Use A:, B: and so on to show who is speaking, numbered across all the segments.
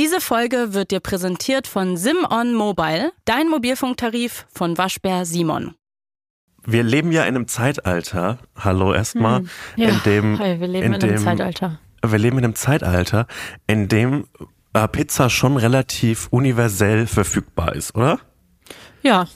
A: Diese Folge wird dir präsentiert von SimOn Mobile, dein Mobilfunktarif von Waschbär Simon.
B: Wir leben ja in einem Zeitalter, hallo erstmal,
A: Hm. Ja,
B: in dem
A: hi, wir leben in,
B: dem,
A: einem Zeitalter.
B: Wir leben in einem Zeitalter, in dem äh, Pizza schon relativ universell verfügbar ist, oder?
A: Ja,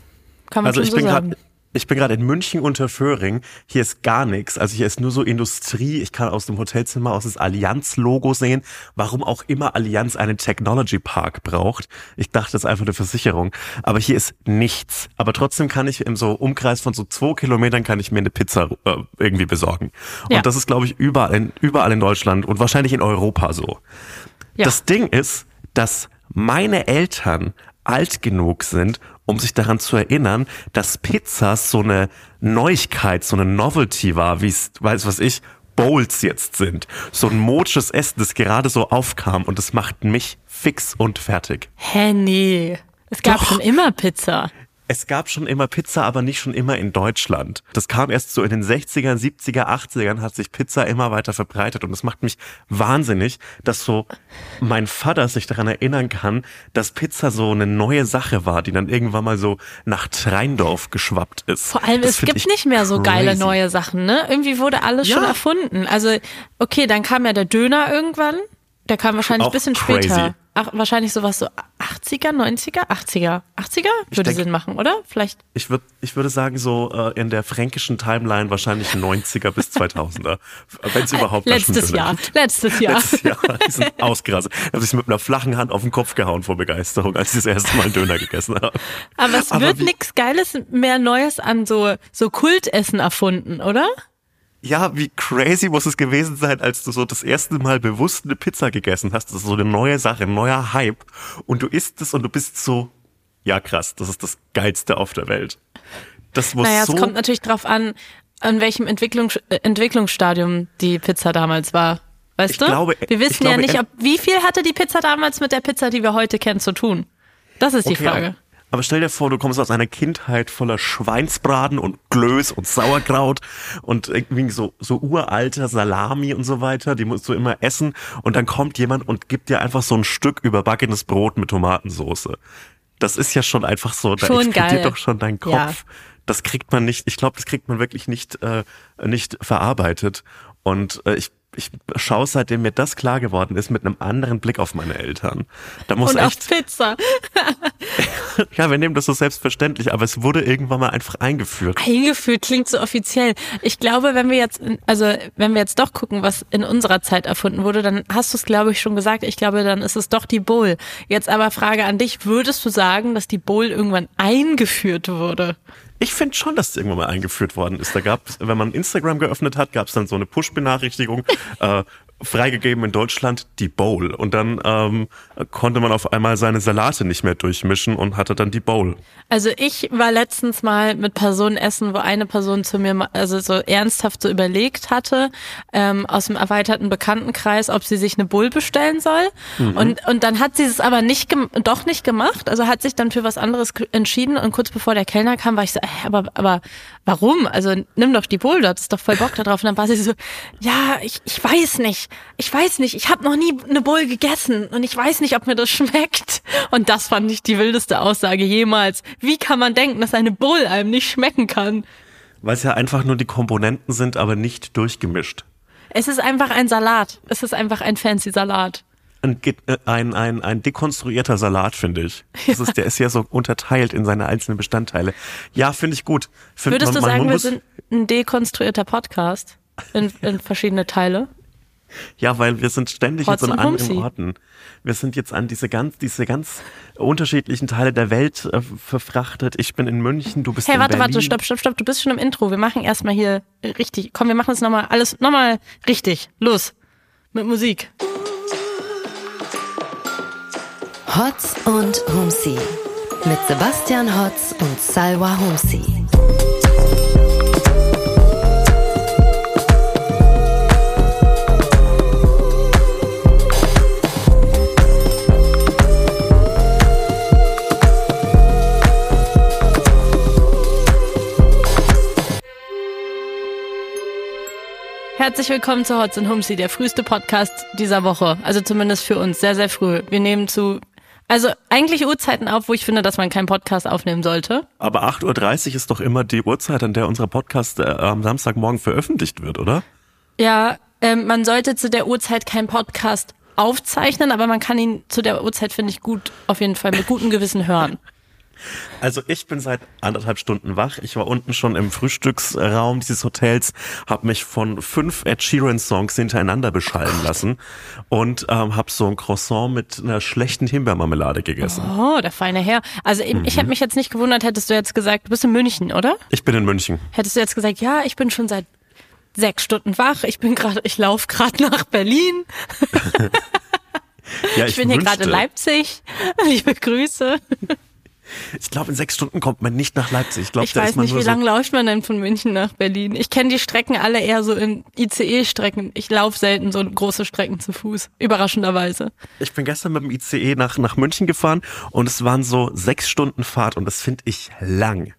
A: kann man
B: Also
A: schon
B: ich
A: so
B: bin
A: sagen.
B: gerade ich bin gerade in München unter Föhring. Hier ist gar nichts. Also hier ist nur so Industrie. Ich kann aus dem Hotelzimmer aus das Allianz-Logo sehen. Warum auch immer Allianz einen Technology Park braucht. Ich dachte, das ist einfach eine Versicherung. Aber hier ist nichts. Aber trotzdem kann ich im so Umkreis von so zwei Kilometern kann ich mir eine Pizza äh, irgendwie besorgen. Und
A: Ja.
B: das ist, glaube ich, überall in, überall in Deutschland und wahrscheinlich in Europa so.
A: Ja.
B: Das Ding ist, dass meine Eltern alt genug sind, um sich daran zu erinnern, dass Pizzas so eine Neuigkeit, so eine Novelty war, wie es, weiß was ich, Bowls jetzt sind. So ein modisches Essen, das gerade so aufkam und das macht mich fix und fertig.
A: Hä, nee. Es gab
B: Doch.
A: schon immer Pizza.
B: Es gab schon immer Pizza, aber nicht schon immer in Deutschland. Das kam erst so in den 60er, 70er, 80ern, hat sich Pizza immer weiter verbreitet. Und das macht mich wahnsinnig, dass so mein Vater sich daran erinnern kann, dass Pizza so eine neue Sache war, die dann irgendwann mal so nach Treindorf geschwappt ist.
A: Vor allem,
B: Das
A: es gibt
B: ich
A: nicht mehr so geile
B: crazy.
A: neue Sachen, ne? Irgendwie wurde alles
B: Ja.
A: schon erfunden. Also, okay, dann kam ja der Döner irgendwann. Der kam wahrscheinlich
B: Auch
A: ein bisschen
B: crazy.
A: später. Ach, wahrscheinlich sowas so 80er, 90er, 80er. 80er? Würde
B: denk-
A: Sinn machen, oder? Vielleicht.
B: Ich würde ich würde sagen, so äh, in der fränkischen Timeline wahrscheinlich 90er bis 2000er. Wenn es überhaupt
A: Letztes Jahr. Letztes Jahr.
B: Letztes Jahr. Die sind ausgerastet. Ich habe sich mit einer flachen Hand auf den Kopf gehauen vor Begeisterung, als ich das erste Mal einen Döner gegessen habe.
A: Aber es
B: Aber
A: wird nichts Geiles mehr Neues an so, so Kultessen erfunden, oder?
B: Ja, wie crazy muss es gewesen sein, als du so das erste Mal bewusst eine Pizza gegessen hast. Das ist so eine neue Sache, ein neuer Hype. Und du isst es und du bist so, ja krass, das ist das Geilste auf der Welt. Das muss
A: Naja,
B: so
A: es kommt natürlich drauf an, an welchem Entwicklungs äh, Entwicklungsstadium die Pizza damals war. Weißt
B: Ich
A: du?
B: glaube-
A: wir wissen
B: glaube,
A: ja nicht, ob, wie viel hatte die Pizza damals mit der Pizza, die wir heute kennen, zu tun? Das ist die
B: Okay,
A: Frage.
B: Aber, stell dir vor, du kommst aus einer Kindheit voller Schweinsbraten und Glöß und Sauerkraut und irgendwie so, so uralter Salami und so weiter, die musst du immer essen und dann kommt jemand und gibt dir einfach so ein Stück überbackenes Brot mit Tomatensauce. Das ist ja schon einfach so, da
A: Schon
B: explodiert
A: geil.
B: doch schon dein Kopf.
A: Ja.
B: Das kriegt man nicht, ich glaube, das kriegt man wirklich nicht, äh, nicht verarbeitet. Und äh, ich, ich schaue, seitdem mir das klar geworden ist, mit einem anderen Blick auf meine Eltern. Da muss
A: Und auf
B: echt,
A: Pizza.
B: ja, wir nehmen das so selbstverständlich, aber es wurde irgendwann mal einfach eingeführt.
A: Eingeführt klingt so offiziell. Ich glaube, wenn wir jetzt, also wenn wir jetzt doch gucken, was in unserer Zeit erfunden wurde, dann hast du es, glaube ich, schon gesagt. Ich glaube, dann ist es doch die Bowl. Jetzt aber Frage an dich: Würdest du sagen, dass die Bowl irgendwann eingeführt wurde?
B: Ich finde schon, dass es irgendwann mal eingeführt worden ist. Da gab wenn man Instagram geöffnet hat, gab es dann so eine Push-Benachrichtigung, äh, freigegeben in Deutschland die Bowl. Und dann ähm, konnte man auf einmal seine Salate nicht mehr durchmischen und hatte dann die Bowl.
A: Also ich war letztens mal mit Personen essen, wo eine Person zu mir also so ernsthaft so überlegt hatte, ähm, aus dem erweiterten Bekanntenkreis, ob sie sich eine Bull bestellen soll. Und, und dann hat sie es aber nicht doch nicht gemacht, also hat sich dann für was anderes entschieden und kurz bevor der Kellner kam, war ich so, äh, aber, aber warum? Also nimm doch die Bull, du hattest doch voll Bock da drauf. Und dann war sie so, ja, ich, ich weiß nicht, ich weiß nicht, ich habe noch nie eine Bull gegessen und ich weiß nicht, ob mir das schmeckt. Und das fand ich die wildeste Aussage jemals. Wie kann man denken, dass eine Bull einem nicht schmecken kann?
B: Weil es ja einfach nur die Komponenten sind, aber nicht durchgemischt.
A: Es ist einfach ein Salat. Es ist einfach ein fancy Salat.
B: Ein, äh, ein, ein, ein dekonstruierter Salat, finde ich. Das ist, der ist ja so unterteilt in seine einzelnen Bestandteile. Ja, finde ich gut. Find,
A: Würdest
B: man-
A: du sagen, wir sind ein dekonstruierter Podcast in, in verschiedene Teile?
B: Ja, weil wir sind ständig
A: Hotz
B: jetzt an anderen. Orten. Wir sind jetzt an diese ganz, diese ganz unterschiedlichen Teile der Welt äh, verfrachtet. Ich bin in München, du bist
A: Hey,
B: in
A: warte,
B: Berlin.
A: warte, stopp, stopp, stopp. Du bist schon im Intro. Wir machen erstmal hier richtig. Komm, wir machen es nochmal alles nochmal richtig. Los. Mit Musik.
C: Hotz und Humsi mit Sebastian Hotz und Salwa Humsi.
A: Herzlich willkommen zu Hotz und Humsi, der früheste Podcast dieser Woche. Also zumindest für uns sehr, sehr früh. Wir nehmen zu, also eigentlich Uhrzeiten auf, wo ich finde, dass man keinen Podcast aufnehmen sollte.
B: Aber 8.30 Uhr ist doch immer die Uhrzeit, an der unser Podcast äh, am Samstagmorgen veröffentlicht wird, oder?
A: Ja, ähm, man sollte zu der Uhrzeit keinen Podcast aufzeichnen, aber man kann ihn zu der Uhrzeit, finde ich, gut, auf jeden Fall mit gutem Gewissen hören.
B: Also ich bin seit anderthalb Stunden wach. Ich war unten schon im Frühstücksraum dieses Hotels, habe mich von fünf Ed Sheeran Songs hintereinander beschallen lassen und ähm, habe so ein Croissant mit einer schlechten Himbeermarmelade gegessen.
A: Oh, der feine Herr. Also mhm. ich hätte mich jetzt nicht gewundert, hättest du jetzt gesagt, du bist in München, oder?
B: Ich bin in München.
A: Hättest du jetzt gesagt, ja, ich bin schon seit sechs Stunden wach, ich bin gerade, ich laufe gerade nach Berlin. ja, ich, ich bin hier gerade in Leipzig. Liebe Grüße.
B: Ich glaube, in sechs Stunden kommt man nicht nach Leipzig. Ich, glaub,
A: ich weiß nicht, wie so lange läuft man denn von München nach Berlin? Ich kenne die Strecken alle eher so in ICE-Strecken. Ich laufe selten so große Strecken zu Fuß, überraschenderweise.
B: Ich bin gestern mit dem ICE nach, nach München gefahren und es waren so sechs Stunden Fahrt und das finde ich lang.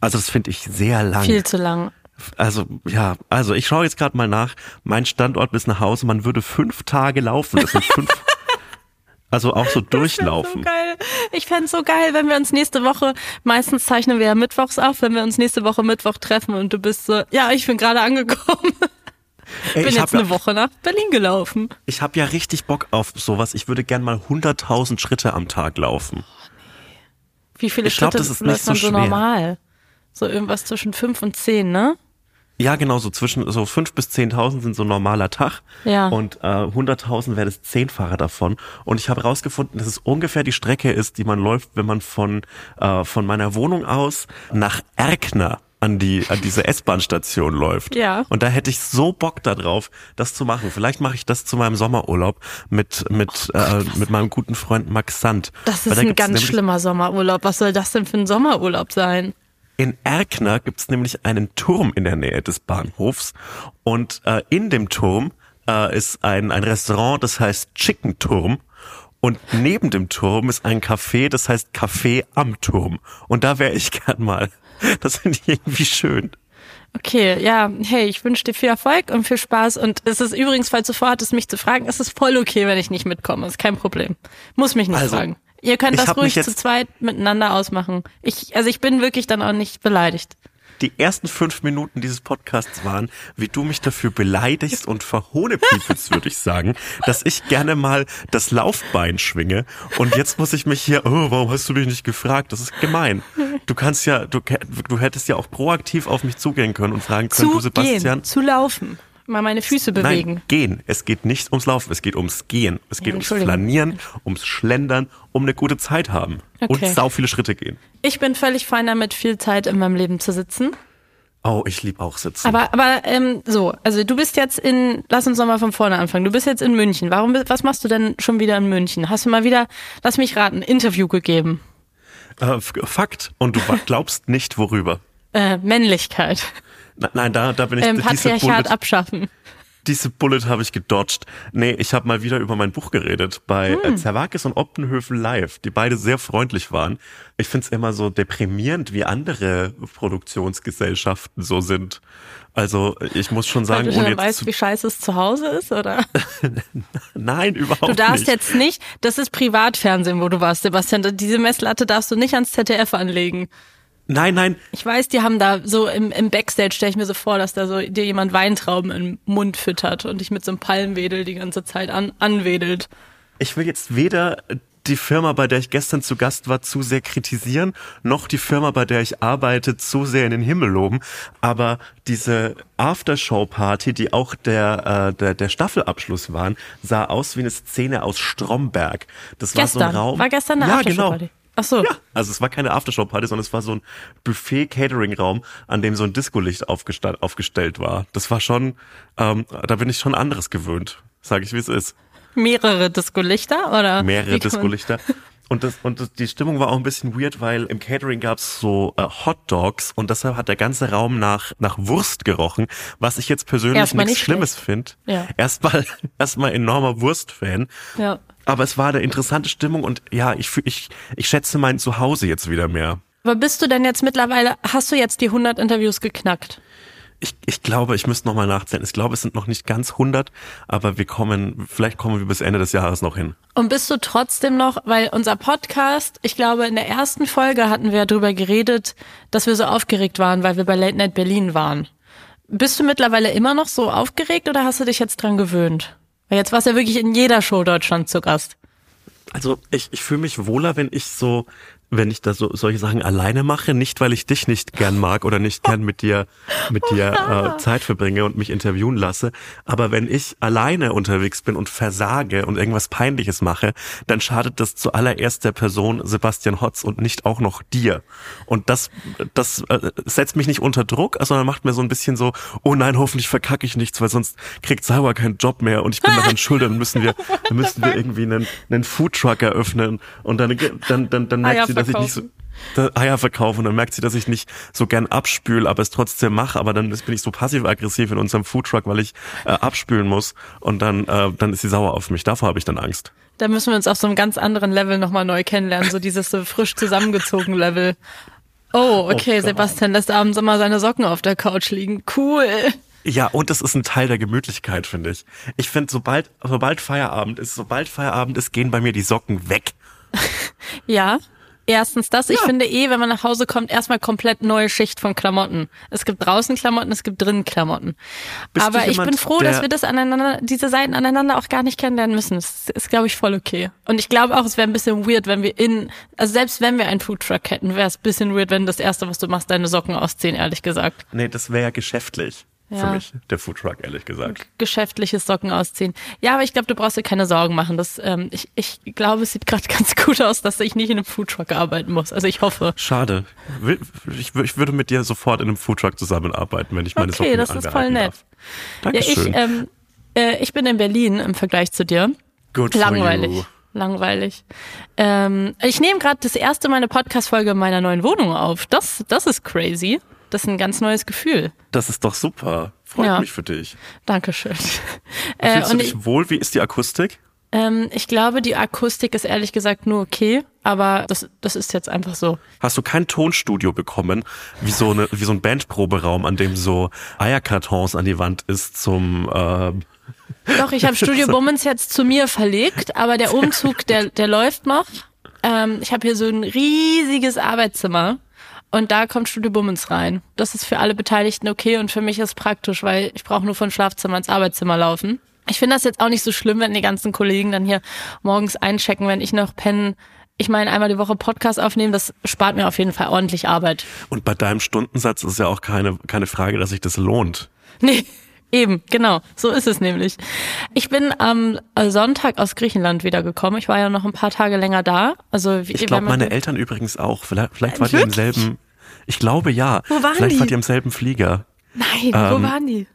B: Also das finde ich sehr lang.
A: Viel zu lang.
B: Also ja, also ich schaue jetzt gerade mal nach. Mein Standort bis nach Hause, man würde fünf Tage laufen. Das sind fünf Also auch so durchlaufen.
A: So geil. Ich fände so geil, wenn wir uns nächste Woche, meistens zeichnen wir ja mittwochs auf, wenn wir uns nächste Woche Mittwoch treffen und du bist so, ja, ich bin gerade angekommen. Ey, bin jetzt eine ja, Woche nach Berlin gelaufen.
B: Ich habe ja richtig Bock auf sowas. Ich würde gern mal 100.000 Schritte am Tag laufen. Oh.
A: Wie viele ich Schritte glaub, das ist nicht so, so normal? So irgendwas zwischen fünf und zehn, ne?
B: Ja, genau, so zwischen so fünf bis zehntausend sind so ein normaler Tag.
A: Ja.
B: Und äh, hunderttausend wäre das Zehnfache davon. Und ich habe herausgefunden, dass es ungefähr die Strecke ist, die man läuft, wenn man von, äh, von meiner Wohnung aus nach Erkner an die an diese S-Bahn-Station läuft.
A: Ja.
B: Und da hätte ich so Bock darauf, das zu machen. Vielleicht mache ich das zu meinem Sommerurlaub mit mit oh Gott, äh, mit meinem guten Freund Max Sand.
A: Das ist ein ganz schlimmer Sommerurlaub. Was soll das denn für ein Sommerurlaub sein?
B: In Erkner gibt es nämlich einen Turm in der Nähe des Bahnhofs und äh, in dem Turm äh, ist ein, ein Restaurant, das heißt Chicken Turm und neben dem Turm ist ein Café, das heißt Café am Turm und da wäre ich gern mal. Das finde ich irgendwie schön.
A: Okay, ja, hey, ich wünsche dir viel Erfolg und viel Spaß. Und es ist übrigens, falls du vorhattest, mich zu fragen, es ist voll okay, wenn ich nicht mitkomme. Ist kein Problem. Muss mich nicht also, fragen. Ihr könnt das ruhig zu zweit miteinander ausmachen. Ich, also ich bin wirklich dann auch nicht beleidigt.
B: Die ersten fünf Minuten dieses Podcasts waren, wie du mich dafür beleidigst und verhohnepiepelst, würde ich sagen, dass ich gerne mal das Laufbein schwinge. Und jetzt muss ich mich hier, oh, warum hast du mich nicht gefragt? Das ist gemein. Du kannst ja, du, du hättest ja auch proaktiv auf mich zugehen können und fragen können,
A: zu
B: du Sebastian.
A: Gehen, zu laufen mal meine Füße bewegen.
B: Nein, gehen. Es geht nicht ums Laufen, es geht ums Gehen. Es geht ums Flanieren, ums Schlendern, um eine gute Zeit haben. Okay. Und sau viele Schritte gehen.
A: Ich bin völlig fein damit, viel Zeit in meinem Leben zu sitzen.
B: Oh, ich liebe auch sitzen.
A: Aber, aber ähm, so, also du bist jetzt in, lass uns nochmal von vorne anfangen. Du bist jetzt in München. Warum, was machst du denn schon wieder in München? Hast du mal wieder, lass mich raten, Interview gegeben?
B: Äh, Fakt. Und du glaubst nicht, worüber.
A: Äh, Männlichkeit.
B: Nein, da, da bin ich.
A: Ähm, Patriarchat Bullet, abschaffen.
B: Diese Bullet habe ich gedodged. Nee, ich habe mal wieder über mein Buch geredet bei hm. Zerwakis und Optenhöfen live, die beide sehr freundlich waren. Ich find's immer so deprimierend, wie andere Produktionsgesellschaften so sind. Also ich muss schon sagen,
A: Weil du ohne weißt, wie scheiße es zu Hause ist, oder?
B: Nein, überhaupt nicht.
A: Du darfst
B: nicht.
A: jetzt nicht, das ist Privatfernsehen, wo du warst, Sebastian. Diese Messlatte darfst du nicht ans ZDF anlegen.
B: Nein, nein.
A: Ich weiß, die haben da so im, im Backstage, stelle ich mir so vor, dass da so dir jemand Weintrauben im Mund füttert und dich mit so einem Palmwedel die ganze Zeit an, anwedelt.
B: Ich will jetzt weder die Firma, bei der ich gestern zu Gast war, zu sehr kritisieren, noch die Firma, bei der ich arbeite, zu sehr in den Himmel loben. Aber diese Aftershow-Party, die auch der, äh, der, der Staffelabschluss waren, sah aus wie eine Szene aus Stromberg. Das
A: gestern.
B: war so ein Raum.
A: War gestern eine
B: ja,
A: Aftershow-Party?
B: Genau. Ach so. Ja, also es war keine Aftershow-Party, sondern es war so ein Buffet-Catering-Raum, an dem so ein Discolicht aufgestellt war. Das war schon, ähm, da bin ich schon anderes gewöhnt, sage ich, wie es ist.
A: Mehrere Discolichter oder?
B: Mehrere Discolichter. Und, das, und das, die Stimmung war auch ein bisschen weird, weil im Catering gab's so äh, Hot Dogs und deshalb hat der ganze Raum nach, nach Wurst gerochen, was ich jetzt persönlich nichts Schlimmes finde.
A: Ja.
B: Erstmal erstmal enormer Wurstfan.
A: Ja.
B: Aber es war eine interessante Stimmung und ja, ich, ich, ich schätze mein Zuhause jetzt wieder mehr.
A: Aber bist du denn jetzt mittlerweile, hast du jetzt die 100 Interviews geknackt?
B: Ich, ich glaube, ich müsste nochmal nachzählen. Ich glaube, es sind noch nicht ganz 100, aber wir kommen, vielleicht kommen wir bis Ende des Jahres noch hin.
A: Und bist du trotzdem noch, weil unser Podcast, ich glaube, in der ersten Folge hatten wir darüber geredet, dass wir so aufgeregt waren, weil wir bei Late Night Berlin waren. Bist du mittlerweile immer noch so aufgeregt oder hast du dich jetzt dran gewöhnt? Weil jetzt warst du ja wirklich in jeder Show Deutschland zu Gast.
B: Also ich, ich fühle mich wohler, wenn ich so wenn ich da so solche Sachen alleine mache, nicht weil ich dich nicht gern mag oder nicht gern mit dir mit dir äh, Zeit verbringe und mich interviewen lasse, aber wenn ich alleine unterwegs bin und versage und irgendwas peinliches mache, dann schadet das zuallererst der Person Sebastian Hotz und nicht auch noch dir. Und das das äh, setzt mich nicht unter Druck, sondern macht mir so ein bisschen so, oh nein, hoffentlich verkacke ich nichts, weil sonst kriegt Sauer keinen Job mehr und ich bin daran schuld, dann müssen wir dann müssen wir irgendwie einen einen Foodtruck eröffnen. Und dann dann dann dann merkt sie dass ich nicht so Eier verkaufe und dann merkt sie, dass ich nicht so gern abspül, aber es trotzdem mache, aber dann bin ich so passiv-aggressiv in unserem Foodtruck, weil ich äh, abspülen muss und dann, äh, dann ist sie sauer auf mich. Davor habe ich dann Angst.
A: Da müssen wir uns auf so einem ganz anderen Level nochmal neu kennenlernen, so dieses so frisch zusammengezogen Level. Oh, okay, oh Sebastian lässt abends immer seine Socken auf der Couch liegen. Cool.
B: Ja, und das ist ein Teil der Gemütlichkeit, finde ich. Ich finde, sobald, sobald Feierabend ist, sobald Feierabend ist, gehen bei mir die Socken weg.
A: ja, Erstens das. Ja. Ich finde eh, wenn man nach Hause kommt, erstmal komplett neue Schicht von Klamotten. Es gibt draußen Klamotten, es gibt drinnen Klamotten. Bist Aber jemand, ich bin froh, dass wir das aneinander, diese Seiten aneinander auch gar nicht kennenlernen müssen. Das ist, glaube ich, voll okay. Und ich glaube auch, es wäre ein bisschen weird, wenn wir in, also selbst wenn wir einen Foodtruck hätten, wäre es ein bisschen weird, wenn das erste, was du machst, deine Socken ausziehen, ehrlich gesagt.
B: Nee, das wäre ja geschäftlich ja. für mich, der Foodtruck, ehrlich gesagt.
A: Geschäftliches Socken ausziehen. Ja, aber ich glaube, du brauchst dir keine Sorgen machen. Das, ähm, ich, ich glaube, es sieht gerade ganz gut aus, dass ich nicht in einem Foodtruck arbeiten muss. Also ich hoffe.
B: Schade. Ich, ich würde mit dir sofort in einem Foodtruck zusammenarbeiten, wenn ich meine okay, Socken Okay, das ist voll nett. Darf.
A: Dankeschön. Ja, ich, ähm, äh, ich bin in Berlin im Vergleich zu dir.
B: Good
A: Langweilig.
B: For you.
A: Langweilig. Ähm, ich nehme gerade das erste Mal eine Podcast-Folge in meiner neuen Wohnung auf. Das, das ist crazy. Das ist ein ganz neues Gefühl.
B: Das ist doch super. Freut ja. mich für dich.
A: Dankeschön.
B: Äh, Fühlst du dich ich, wohl? Wie ist die Akustik?
A: Ähm, ich glaube, die Akustik ist ehrlich gesagt nur okay, aber das, das ist jetzt einfach so.
B: Hast du kein Tonstudio bekommen, wie so, eine, wie so ein Bandproberaum, an dem so Eierkartons an die Wand ist zum... Äh
A: Doch, ich habe Studio Bummens jetzt zu mir verlegt, aber der Umzug, der, der läuft noch. Ähm, ich habe hier so ein riesiges Arbeitszimmer und da kommt Studio Bummens rein. Das ist für alle Beteiligten okay und für mich ist praktisch, weil ich brauche nur von Schlafzimmer ins Arbeitszimmer laufen. Ich finde das jetzt auch nicht so schlimm, wenn die ganzen Kollegen dann hier morgens einchecken, wenn ich noch pennen. Ich meine, einmal die Woche Podcast aufnehmen, das spart mir auf jeden Fall ordentlich Arbeit.
B: Und bei deinem Stundensatz ist ja auch keine, keine Frage, dass sich das lohnt.
A: Nee, Eben, genau, so ist es nämlich. Ich bin am Sonntag aus Griechenland wiedergekommen. Ich war ja noch ein paar Tage länger da. Also
B: wie, ich glaube, meine Eltern übrigens auch. Vielleicht, vielleicht wart ihr im selben. Ich glaube ja. Wo waren vielleicht die? wart ihr im selben Flieger.
A: Nein, ähm, wo waren die?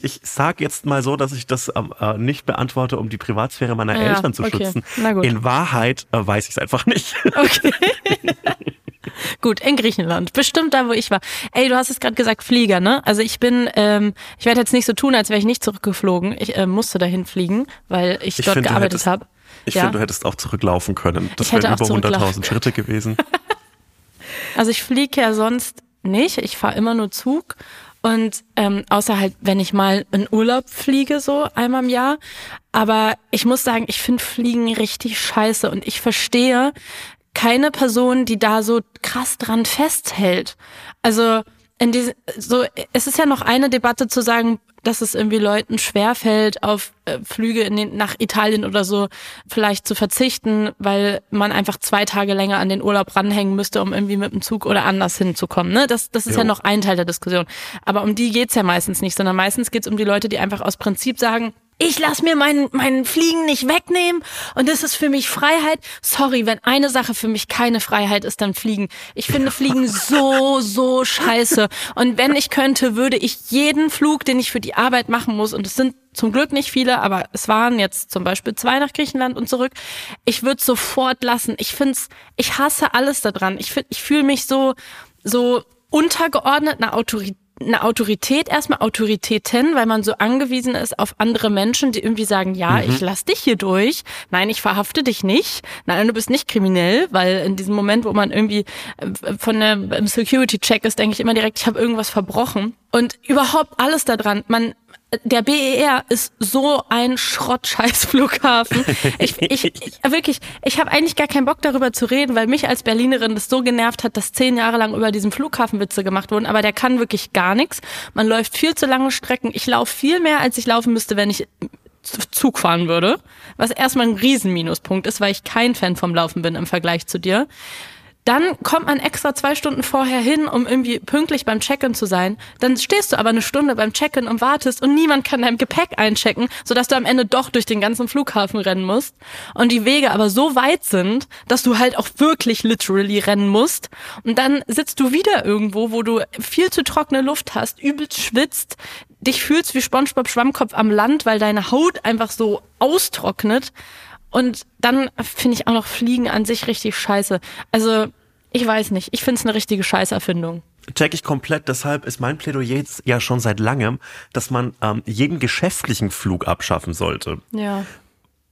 B: Ich sage jetzt mal so, dass ich das ähm, äh, nicht beantworte, um die Privatsphäre meiner ja, Eltern zu okay. schützen. In Wahrheit äh, weiß ich es einfach nicht. Okay.
A: Gut, in Griechenland. Bestimmt da, wo ich war. Ey, du hast es gerade gesagt, Flieger, ne? Also ich bin, ähm, ich werde jetzt nicht so tun, als wäre ich nicht zurückgeflogen. Ich äh, musste dahin fliegen, weil ich, ich dort find, gearbeitet habe.
B: Ich ja. finde, du hättest auch zurücklaufen können. Das wären über 100.000 Schritte gewesen.
A: also ich fliege ja sonst nicht. Ich fahre immer nur Zug. Und ähm, außer halt, wenn ich mal in Urlaub fliege, so einmal im Jahr. Aber ich muss sagen, ich finde Fliegen richtig scheiße. Und ich verstehe, keine Person, die da so krass dran festhält. Also in diese, so, es ist ja noch eine Debatte zu sagen, dass es irgendwie Leuten schwerfällt, auf äh, Flüge in den, nach Italien oder so vielleicht zu verzichten, weil man einfach zwei Tage länger an den Urlaub ranhängen müsste, um irgendwie mit dem Zug oder anders hinzukommen. Ne? Das, das ist jo. ja noch ein Teil der Diskussion. Aber um die geht's ja meistens nicht, sondern meistens geht's um die Leute, die einfach aus Prinzip sagen, ich lass mir meinen meinen Fliegen nicht wegnehmen und das ist für mich Freiheit. Sorry, wenn eine Sache für mich keine Freiheit ist, dann Fliegen. Ich finde Fliegen so so scheiße und wenn ich könnte, würde ich jeden Flug, den ich für die Arbeit machen muss und es sind zum Glück nicht viele, aber es waren jetzt zum Beispiel zwei nach Griechenland und zurück. Ich würde sofort lassen. Ich find's, ich hasse alles daran. Ich find, ich fühle mich so so untergeordnet einer Autorität eine Autorität, erstmal Autoritäten, weil man so angewiesen ist auf andere Menschen, die irgendwie sagen, ja, mhm. ich lass dich hier durch, nein, ich verhafte dich nicht, nein, du bist nicht kriminell, weil in diesem Moment, wo man irgendwie äh, von der Security-Check ist, denke ich immer direkt, ich habe irgendwas verbrochen. Und überhaupt alles daran, man der BER ist so ein Schrottscheiß-Flughafen. Ich, ich, ich, wirklich, ich habe eigentlich gar keinen Bock darüber zu reden, weil mich als Berlinerin das so genervt hat, dass zehn Jahre lang über diesen Flughafen Witze gemacht wurden. Aber der kann wirklich gar nichts. Man läuft viel zu lange Strecken. Ich laufe viel mehr, als ich laufen müsste, wenn ich Zug fahren würde. Was erstmal ein Riesenminuspunkt ist, weil ich kein Fan vom Laufen bin im Vergleich zu dir. Dann kommt man extra zwei Stunden vorher hin, um irgendwie pünktlich beim Check-in zu sein. Dann stehst du aber eine Stunde beim Check-in und wartest und niemand kann dein Gepäck einchecken, sodass du am Ende doch durch den ganzen Flughafen rennen musst. Und die Wege aber so weit sind, dass du halt auch wirklich literally rennen musst. Und dann sitzt du wieder irgendwo, wo du viel zu trockene Luft hast, übelst schwitzt, dich fühlst wie SpongeBob Schwammkopf am Land, weil deine Haut einfach so austrocknet. Und dann finde ich auch noch Fliegen an sich richtig scheiße. Also, ich weiß nicht. Ich finde es eine richtige Scheißerfindung.
B: Check ich komplett. Deshalb ist mein Plädoyer ja schon seit langem, dass man ähm, jeden geschäftlichen Flug abschaffen sollte.
A: Ja.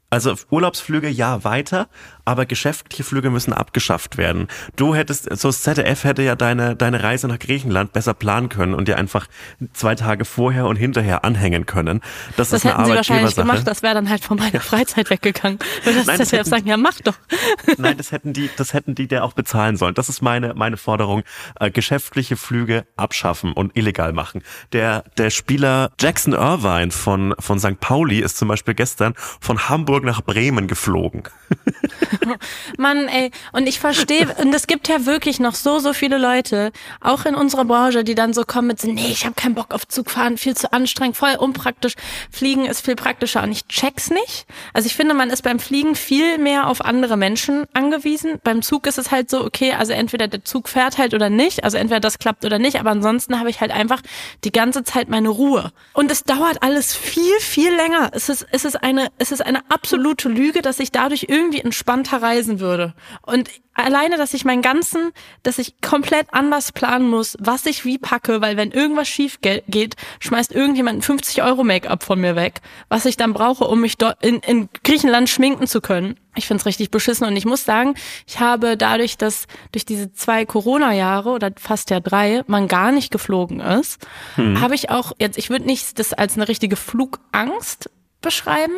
B: Also Urlaubsflüge ja weiter, aber geschäftliche Flüge müssen abgeschafft werden. Du hättest, so das ZDF hätte ja deine, deine Reise nach Griechenland besser planen können und dir einfach zwei Tage vorher und hinterher anhängen können. Das,
A: das
B: ist eine
A: hätten sie wahrscheinlich gemacht, das wäre dann halt von meiner Freizeit weggegangen. Würde das, Nein, ZDF hätten, sagen, ja mach doch.
B: Nein, das hätten die, das hätten die der auch bezahlen sollen. Das ist meine, meine Forderung. Äh, geschäftliche Flüge abschaffen und illegal machen. Der, der Spieler Jackson Irvine von, von St. Pauli ist zum Beispiel gestern von Hamburg nach Bremen geflogen.
A: Mann, ey, und ich verstehe, und es gibt ja wirklich noch so, so viele Leute, auch in unserer Branche, die dann so kommen mit, nee, ich habe keinen Bock auf Zugfahren, viel zu anstrengend, voll unpraktisch. Fliegen ist viel praktischer und ich check's nicht. Also ich finde, man ist beim Fliegen viel mehr auf andere Menschen angewiesen. Beim Zug ist es halt so, okay, also entweder der Zug fährt halt oder nicht, also entweder das klappt oder nicht, aber ansonsten habe ich halt einfach die ganze Zeit meine Ruhe. Und es dauert alles viel, viel länger. Es ist, es ist eine, es ist eine absolute Lüge, dass ich dadurch irgendwie entspannter reisen würde. Und alleine, dass ich meinen ganzen, dass ich komplett anders planen muss, was ich wie packe, weil wenn irgendwas schief geht, schmeißt irgendjemand ein 50 Euro Make-up von mir weg, was ich dann brauche, um mich dort in, in Griechenland schminken zu können. Ich find's richtig beschissen und ich muss sagen, ich habe dadurch, dass durch diese zwei Corona-Jahre oder fast ja drei man gar nicht geflogen ist, hm. habe ich auch jetzt, ich würde nicht das als eine richtige Flugangst beschreiben,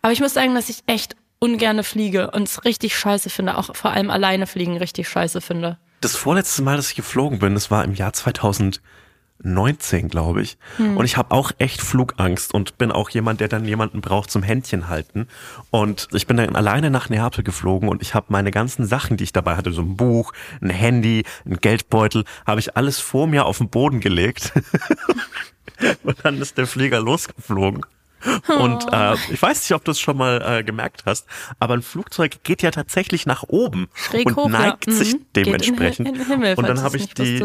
A: aber ich muss sagen, dass ich echt ungerne fliege und es richtig scheiße finde, auch vor allem alleine fliegen richtig scheiße finde.
B: Das vorletzte Mal, dass ich geflogen bin, das war im Jahr 2019, glaube ich. Hm. Und ich habe auch echt Flugangst und bin auch jemand, der dann jemanden braucht zum Händchen halten. Und ich bin dann alleine nach Neapel geflogen und ich habe meine ganzen Sachen, die ich dabei hatte, so ein Buch, ein Handy, ein Geldbeutel, habe ich alles vor mir auf den Boden gelegt. und dann ist der Flieger losgeflogen. Und äh, ich weiß nicht, ob du es schon mal äh, gemerkt hast, aber ein Flugzeug geht ja tatsächlich nach oben
A: Schräg
B: und
A: hoch,
B: neigt
A: ja.
B: sich
A: mhm.
B: dementsprechend.
A: In, in Himmel,
B: und dann habe ich die,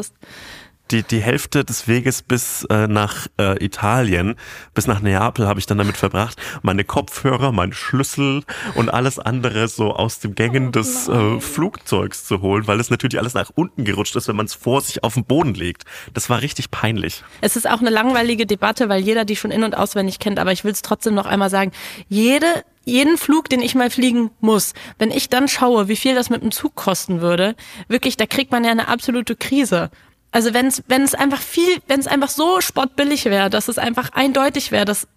B: die, die Hälfte des Weges bis äh, nach äh, Italien, bis nach Neapel habe ich dann damit verbracht, meine Kopfhörer, mein Schlüssel und alles andere so aus den Gängen oh, des äh, Flugzeugs zu holen, weil es natürlich alles nach unten gerutscht ist, wenn man es vor sich auf den Boden legt. Das war richtig peinlich.
A: Es ist auch eine langweilige Debatte, weil jeder die schon in- und auswendig kennt, aber ich will es trotzdem noch einmal sagen. Jede jeden Flug, den ich mal fliegen muss, wenn ich dann schaue, wie viel das mit dem Zug kosten würde, wirklich, da kriegt man ja eine absolute Krise. Also wenn es wenn es einfach viel, wenn es einfach so spottbillig wäre, dass es einfach eindeutig wäre, dass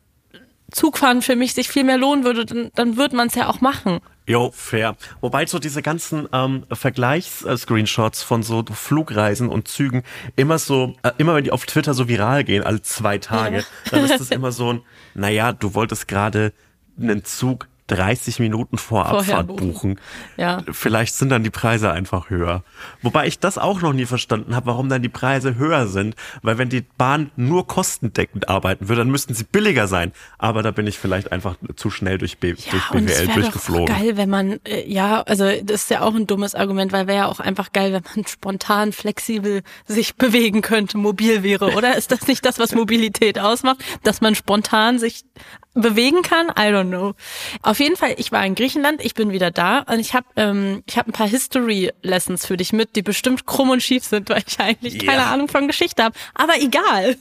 A: Zugfahren für mich sich viel mehr lohnen würde, dann, dann würde man es ja auch machen.
B: Jo, fair. Wobei so diese ganzen ähm, Vergleichs-Screenshots von so Flugreisen und Zügen immer so, äh, immer wenn die auf Twitter so viral gehen, alle zwei Tage, ja. dann ist das immer so ein, naja, du wolltest gerade einen Zug 30 Minuten vor Abfahrt buchen.
A: Ja.
B: Vielleicht sind dann die Preise einfach höher. Wobei ich das auch noch nie verstanden habe, warum dann die Preise höher sind. Weil wenn die Bahn nur kostendeckend arbeiten würde, dann müssten sie billiger sein. Aber da bin ich vielleicht einfach zu schnell durch, B ja, durch BWL und durchgeflogen.
A: Doch geil, wenn man, äh, ja, also das ist ja auch ein dummes Argument, weil wäre ja auch einfach geil, wenn man spontan, flexibel sich bewegen könnte, mobil wäre, oder? Ist das nicht das, was Mobilität ausmacht? Dass man spontan sich bewegen kann, I don't know. Auf jeden Fall, ich war in Griechenland, ich bin wieder da und ich habe ähm, ich habe ein paar History Lessons für dich mit, die bestimmt krumm und schief sind, weil ich eigentlich
B: Ja.
A: keine Ahnung von Geschichte habe. Aber egal.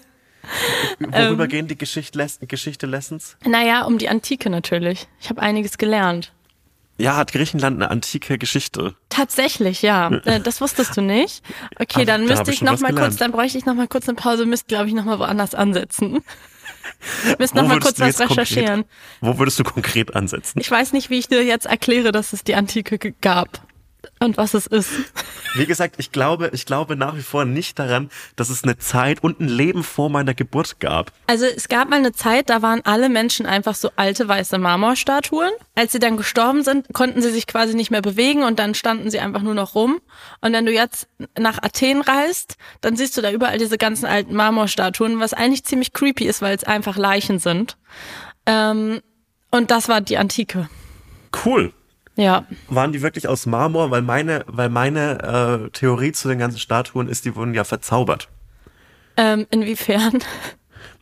B: Worüber
A: Ähm.
B: gehen die Geschichte, Geschichte Lessons?
A: Naja, um die Antike natürlich. Ich habe einiges gelernt.
B: Ja, hat Griechenland eine antike Geschichte?
A: Tatsächlich, ja. Äh, Das wusstest du nicht. Okay, dann
B: da hab
A: müsste
B: ich
A: noch mal kurz,
B: gelernt.
A: dann bräuchte ich noch mal kurz eine Pause, müsste glaube ich noch mal woanders ansetzen. Müsste noch mal kurz was
B: jetzt konkret-
A: recherchieren.
B: Wo würdest du konkret ansetzen?
A: Ich weiß nicht, wie ich dir jetzt erkläre, dass es die Antike gab und was es ist.
B: Wie gesagt, ich glaube, ich glaube nach wie vor nicht daran, dass es eine Zeit und ein Leben vor meiner Geburt gab.
A: Also es gab mal eine Zeit, da waren alle Menschen einfach so alte weiße Marmorstatuen. Als sie dann gestorben sind, konnten sie sich quasi nicht mehr bewegen und dann standen sie einfach nur noch rum. Und wenn du jetzt nach Athen reist, dann siehst du da überall diese ganzen alten Marmorstatuen, was eigentlich ziemlich creepy ist, weil es einfach Leichen sind. Ähm, und das war die Antike.
B: Cool.
A: Ja.
B: Waren die wirklich aus Marmor? Weil meine, weil meine äh, Theorie zu den ganzen Statuen ist, die wurden ja verzaubert.
A: Ähm, inwiefern?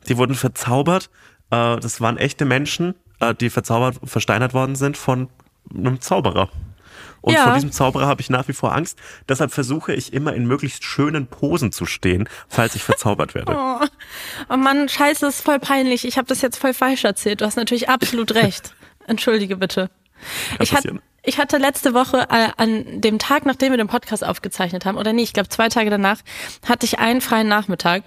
B: Die wurden verzaubert. Äh, das waren echte Menschen, äh, die verzaubert, versteinert worden sind von einem Zauberer. Und
A: Ja.
B: vor diesem Zauberer habe ich nach wie vor Angst. Deshalb versuche ich immer in möglichst schönen Posen zu stehen, falls ich verzaubert werde.
A: Oh, oh Mann, scheiße, ist voll peinlich. Ich habe das jetzt voll falsch erzählt. Du hast natürlich absolut recht. Entschuldige bitte. Ich, hat,
B: passieren.
A: ich hatte letzte Woche äh, an dem Tag, nachdem wir den Podcast aufgezeichnet haben, oder nee, ich glaube zwei Tage danach, hatte ich einen freien Nachmittag.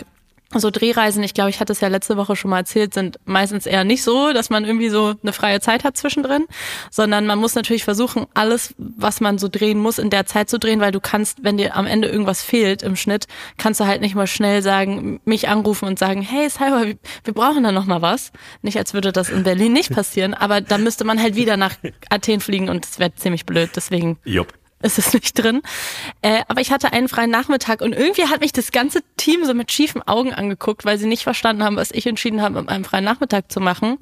A: So Drehreisen, ich glaube, ich hatte es ja letzte Woche schon mal erzählt, sind meistens eher nicht so, dass man irgendwie so eine freie Zeit hat zwischendrin, sondern man muss natürlich versuchen, alles, was man so drehen muss, in der Zeit zu drehen, weil du kannst, wenn dir am Ende irgendwas fehlt im Schnitt, kannst du halt nicht mal schnell sagen, mich anrufen und sagen, hey Cyber, wir- brauchen da noch mal was. Nicht, als würde das in Berlin nicht passieren, aber dann müsste man halt wieder nach Athen fliegen und das wäre ziemlich blöd. Deswegen
B: Jupp.
A: Ist es nicht drin. Äh, aber ich hatte einen freien Nachmittag und irgendwie hat mich das ganze Team so mit schiefen Augen angeguckt, weil sie nicht verstanden haben, was ich entschieden habe, mit meinem freien Nachmittag zu machen.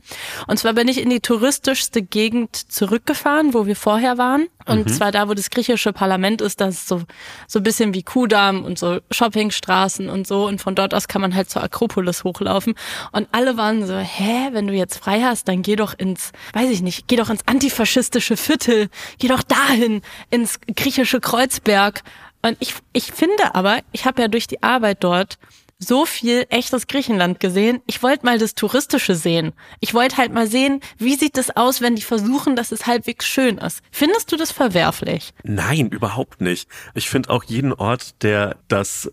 A: Und zwar bin ich in die touristischste Gegend zurückgefahren, wo wir vorher waren. Und zwar da, wo das griechische Parlament ist, das ist so, so ein bisschen wie Kudamm und so Shoppingstraßen und so. Und von dort aus kann man halt zur Akropolis hochlaufen. Und alle waren so, hä, wenn du jetzt frei hast, dann geh doch ins, weiß ich nicht, geh doch ins antifaschistische Viertel, geh doch dahin, ins griechische Kreuzberg. Und ich, ich finde aber, ich habe ja durch die Arbeit dort so viel echtes Griechenland gesehen. Ich wollte mal das Touristische sehen. Ich wollte halt mal sehen, wie sieht es aus, wenn die versuchen, dass es halbwegs schön ist. Findest du das verwerflich?
B: Nein, überhaupt nicht. Ich finde auch jeden Ort, der das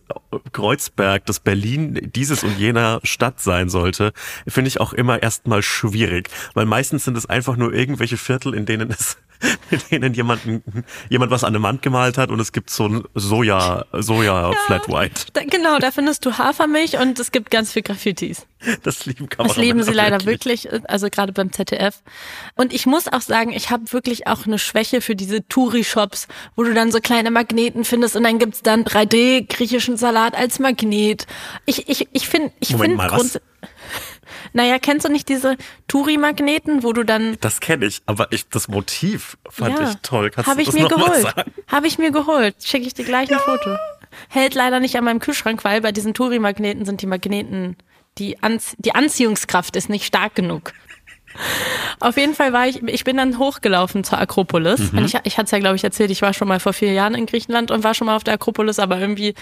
B: Kreuzberg, das Berlin dieses und jener Stadt sein sollte, finde ich auch immer erstmal schwierig. Weil meistens sind es einfach nur irgendwelche Viertel, in denen es in denen jemanden, jemand was an der Wand gemalt hat und es gibt so ein Soja, Soja Flat White.
A: Da, genau, da findest du Hafermilch und es gibt ganz viel Graffitis.
B: Das lieben kann man
A: Das
B: aber
A: sie leider
B: wirklich.
A: wirklich, also gerade beim ZDF. Und ich muss auch sagen, ich habe wirklich auch eine Schwäche für diese Touri-Shops, wo du dann so kleine Magneten findest und dann gibt's dann 3D-griechischen Salat als Magnet. Ich, ich, ich finde, ich finde
B: was?
A: Naja, kennst du nicht diese Touri-Magneten, wo du dann
B: Das kenne ich, aber ich, das Motiv fand ich toll. Kannst
A: habe
B: du
A: ich
B: das
A: mir geholt. Habe ich mir geholt. Schicke ich dir gleich ein Foto. Hält leider nicht an meinem Kühlschrank, weil bei diesen Touri-Magneten sind die Magneten, die, Anzie die Anziehungskraft ist nicht stark genug. Auf jeden Fall war ich, ich bin dann hochgelaufen zur Akropolis. Und ich, ich hatte es ja, glaube ich, erzählt, ich war schon mal vor vier Jahren in Griechenland und war schon mal auf der Akropolis, aber irgendwie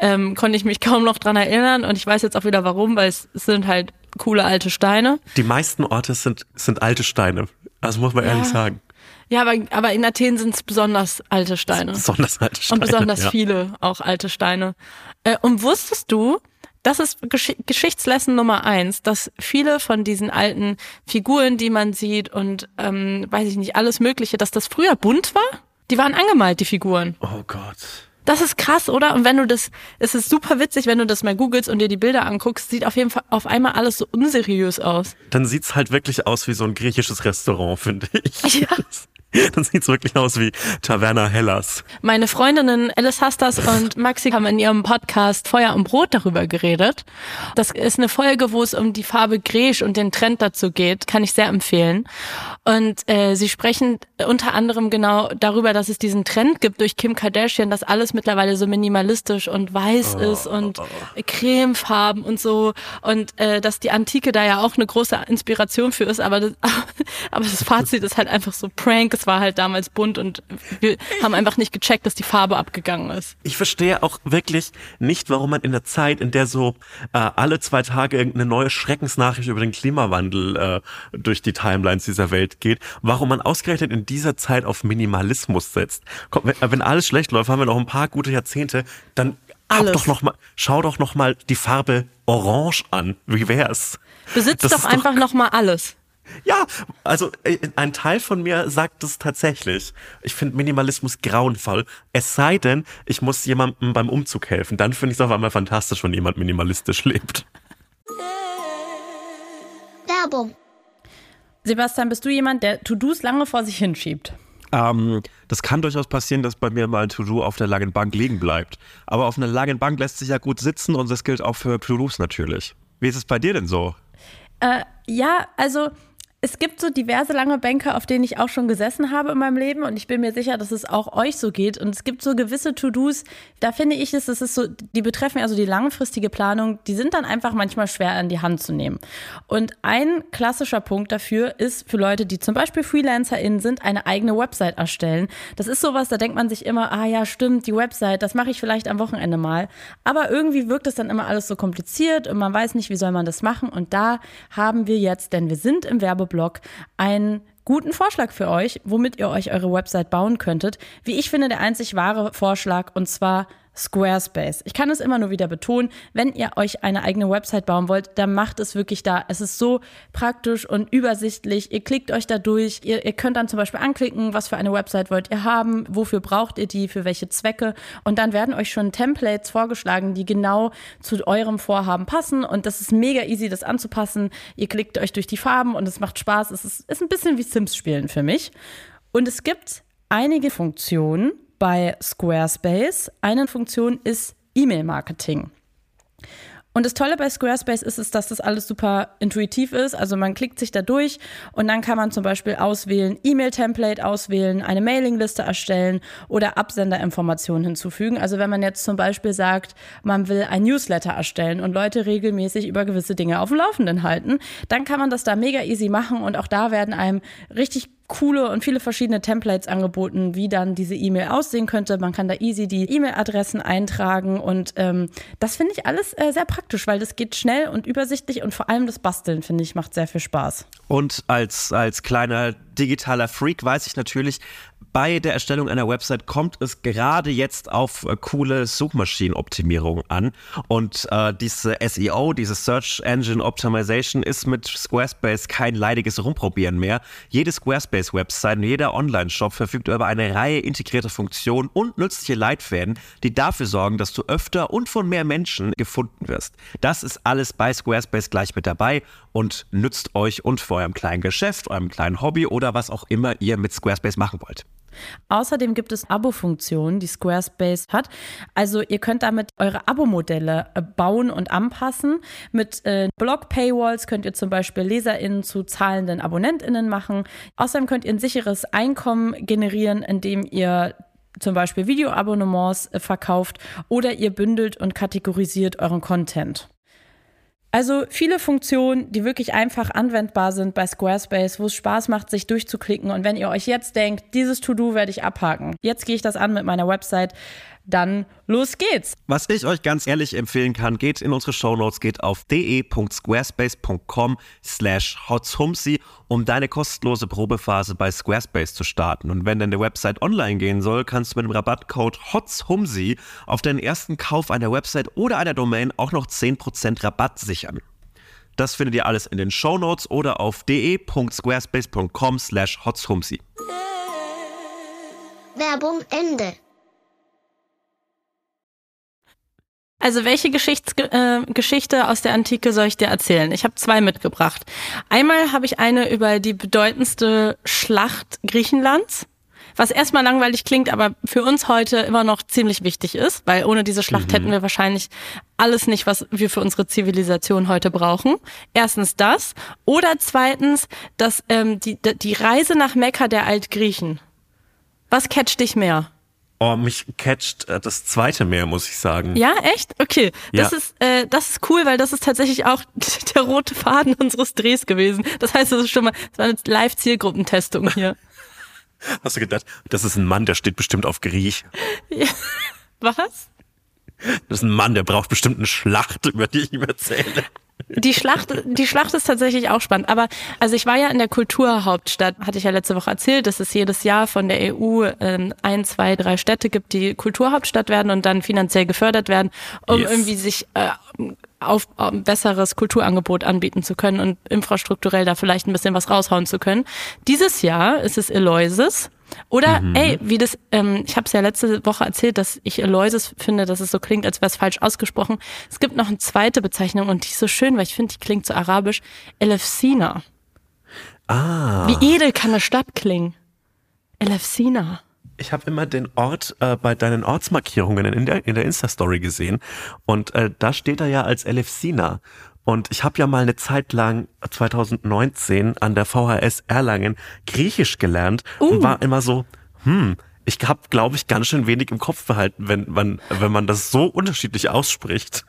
A: ähm, konnte ich mich kaum noch dran erinnern. Und ich weiß jetzt auch wieder warum, weil es sind halt coole alte Steine.
B: Die meisten Orte sind, sind alte Steine. Also muss man ehrlich sagen.
A: Ja, aber, aber in Athen sind es besonders alte Steine.
B: Besonders alte Steine.
A: Und besonders
B: ja.
A: viele auch alte Steine. Äh, und wusstest du, das ist Gesch Geschichtslesson Nummer eins, dass viele von diesen alten Figuren, die man sieht und ähm, weiß ich nicht, alles Mögliche, dass das früher bunt war? Die waren angemalt, die Figuren.
B: Oh Gott.
A: Das ist krass, oder? Und wenn du das, es ist super witzig, wenn du das mal googelst und dir die Bilder anguckst, sieht auf jeden Fall auf einmal alles so unseriös aus.
B: Dann sieht's halt wirklich aus wie so ein griechisches Restaurant, finde ich.
A: Ja.
B: Dann sieht's wirklich aus wie Taverna Hellas.
A: Meine Freundinnen Alice Hastas und Maxi haben in ihrem Podcast Feuer und Brot darüber geredet. Das ist eine Folge, wo es um die Farbe Gräsch und den Trend dazu geht. Kann ich sehr empfehlen. Und äh, sie sprechen unter anderem genau darüber, dass es diesen Trend gibt durch Kim Kardashian, dass alles mittlerweile so minimalistisch und weiß oh, ist und oh, oh. Cremefarben und so. Und äh, dass die Antike da ja auch eine große Inspiration für ist. Aber das, aber das Fazit ist halt einfach so Prank es war halt damals bunt und wir haben einfach nicht gecheckt, dass die Farbe abgegangen ist.
B: Ich verstehe auch wirklich nicht, warum man in der Zeit, in der so äh, alle zwei Tage irgendeine neue Schreckensnachricht über den Klimawandel äh, durch die Timelines dieser Welt geht, warum man ausgerechnet in dieser Zeit auf Minimalismus setzt. Komm, wenn, wenn alles schlecht läuft, haben wir noch ein paar gute Jahrzehnte, dann alles. doch noch mal, schau doch noch mal die Farbe Orange an. Wie wär's?
A: Besitzt doch einfach doch, noch mal alles.
B: Ja, also äh, ein Teil von mir sagt es tatsächlich. Ich finde Minimalismus grauenvoll. Es sei denn, ich muss jemandem beim Umzug helfen. Dann finde ich es auf einmal fantastisch, wenn jemand minimalistisch lebt.
A: Werbung. Sebastian, bist du jemand, der To-Dos lange vor sich hinschiebt?
D: Ähm, das kann durchaus passieren, dass bei mir mal ein To-Do auf der langen Bank liegen bleibt. Aber auf einer langen Bank lässt sich ja gut sitzen und das gilt auch für To-Dos natürlich. Wie ist es bei dir denn so?
A: Äh, ja, also es gibt so diverse lange Bänke, auf denen ich auch schon gesessen habe in meinem Leben und ich bin mir sicher, dass es auch euch so geht. Und es gibt so gewisse To-Dos, da finde ich es, es ist so, die betreffen also die langfristige Planung, die sind dann einfach manchmal schwer in die Hand zu nehmen. Und ein klassischer Punkt dafür ist für Leute, die zum Beispiel FreelancerInnen sind, eine eigene Website erstellen. Das ist sowas, da denkt man sich immer, ah ja, stimmt, die Website, das mache ich vielleicht am Wochenende mal. Aber irgendwie wirkt es dann immer alles so kompliziert und man weiß nicht, wie soll man das machen. Und da haben wir jetzt, denn wir sind im Werbe Werbeblock einen guten Vorschlag für euch, womit ihr euch eure Website bauen könntet. Wie ich finde, der einzig wahre Vorschlag und zwar Squarespace. Ich kann es immer nur wieder betonen, wenn ihr euch eine eigene Website bauen wollt, dann macht es wirklich da. Es ist so praktisch und übersichtlich. Ihr klickt euch da durch. Ihr, ihr könnt dann zum Beispiel anklicken, was für eine Website wollt ihr haben, wofür braucht ihr die, für welche Zwecke. Und dann werden euch schon Templates vorgeschlagen, die genau zu eurem Vorhaben passen. Und das ist mega easy, das anzupassen. Ihr klickt euch durch die Farben und es macht Spaß. Es ist, ist ein bisschen wie Sims spielen für mich. Und es gibt einige Funktionen, bei Squarespace. Eine Funktion ist E-Mail-Marketing. Und das Tolle bei Squarespace ist es, dass das alles super intuitiv ist. Also man klickt sich da durch und dann kann man zum Beispiel auswählen, E-Mail-Template auswählen, eine Mailingliste erstellen oder Absenderinformationen hinzufügen. Also wenn man jetzt zum Beispiel sagt, man will ein Newsletter erstellen und Leute regelmäßig über gewisse Dinge auf dem Laufenden halten, dann kann man das da mega easy machen und auch da werden einem richtig coole und viele verschiedene Templates angeboten, wie dann diese E-Mail aussehen könnte. Man kann da easy die E-Mail-Adressen eintragen und ähm, das finde ich alles äh, sehr praktisch, weil das geht schnell und übersichtlich und vor allem das Basteln, finde ich, macht sehr viel Spaß.
D: Und als, als kleiner digitaler Freak weiß ich natürlich, bei der Erstellung einer Website kommt es gerade jetzt auf äh, coole Suchmaschinenoptimierung an. Und äh, diese SEO, diese Search Engine Optimization, ist mit Squarespace kein leidiges Rumprobieren mehr. Jede Squarespace-Website und jeder Online-Shop verfügt über eine Reihe integrierter Funktionen und nützliche Leitfäden, die dafür sorgen, dass du öfter und von mehr Menschen gefunden wirst. Das ist alles bei Squarespace gleich mit dabei und nützt euch und für eurem kleinen Geschäft, eurem kleinen Hobby oder was auch immer ihr mit Squarespace machen wollt.
A: Außerdem gibt es Abo-Funktionen, die Squarespace hat. Also ihr könnt damit eure Abo-Modelle äh, bauen und anpassen. Mit äh, Blog-Paywalls könnt ihr zum Beispiel LeserInnen zu zahlenden AbonnentInnen machen. Außerdem könnt ihr ein sicheres Einkommen generieren, indem ihr zum Beispiel Videoabonnements äh, verkauft oder ihr bündelt und kategorisiert euren Content. Also viele Funktionen, die wirklich einfach anwendbar sind bei Squarespace, wo es Spaß macht, sich durchzuklicken. Und wenn ihr euch jetzt denkt, dieses To-Do werde ich abhaken, jetzt gehe ich das an mit meiner Website, dann los geht's.
D: Was ich euch ganz ehrlich empfehlen kann, geht in unsere Shownotes, geht auf de.squarespace.com slash hotzhumsi, um deine kostenlose Probephase bei Squarespace zu starten. Und wenn deine Website online gehen soll, kannst du mit dem Rabattcode hotzhumsi auf deinen ersten Kauf einer Website oder einer Domain auch noch 10% Rabatt sichern. Das findet ihr alles in den Shownotes oder auf de.squarespace.com slash hotzhumsi.
C: Werbung Ende.
A: Also welche Geschichts äh, Geschichte aus der Antike soll ich dir erzählen? Ich habe zwei mitgebracht. Einmal habe ich eine über die bedeutendste Schlacht Griechenlands, was erstmal langweilig klingt, aber für uns heute immer noch ziemlich wichtig ist, weil ohne diese Schlacht mhm. hätten wir wahrscheinlich alles nicht, was wir für unsere Zivilisation heute brauchen. Erstens das oder zweitens, dass ähm, die, die Reise nach Mekka der Altgriechen. Was catcht dich mehr?
B: Oh, mich catcht äh, das zweite mehr, muss ich sagen.
A: Ja, echt? Okay. Das ja. ist äh, das ist cool, weil das ist tatsächlich auch der rote Faden unseres Drehs gewesen. Das heißt, das ist schon mal das war eine Live-Zielgruppentestung hier.
B: Hast du gedacht, das ist ein Mann, der steht bestimmt auf Griech.
A: Ja. Was?
B: Das ist ein Mann, der braucht bestimmt eine Schlacht, über die ich ihm erzähle.
A: Die Schlacht, die Schlacht ist tatsächlich auch spannend. Aber also ich war ja in der Kulturhauptstadt, hatte ich ja letzte Woche erzählt, dass es jedes Jahr von der EU ähm, ein, zwei, drei Städte gibt, die Kulturhauptstadt werden und dann finanziell gefördert werden, um yes. irgendwie sich äh, auf äh, besseres Kulturangebot anbieten zu können und infrastrukturell da vielleicht ein bisschen was raushauen zu können. Dieses Jahr ist es Eloises oder, mhm. ey, wie das, ähm, ich habe es ja letzte Woche erzählt, dass ich Eloises finde, dass es so klingt, als wäre es falsch ausgesprochen. Es gibt noch eine zweite Bezeichnung und die ist so schön, weil ich finde, die klingt so arabisch. Elefsina.
B: Ah.
A: Wie edel kann eine Stadt klingen? Elefsina.
B: Ich habe immer den Ort äh, bei deinen Ortsmarkierungen in der, in der Insta-Story gesehen und äh, da steht er ja als Elefsina. Und ich habe ja mal eine Zeit lang 2019 an der VHS Erlangen Griechisch gelernt uh. und war immer so, hm, ich habe, glaube ich, ganz schön wenig im Kopf behalten, wenn man, wenn man das so unterschiedlich ausspricht.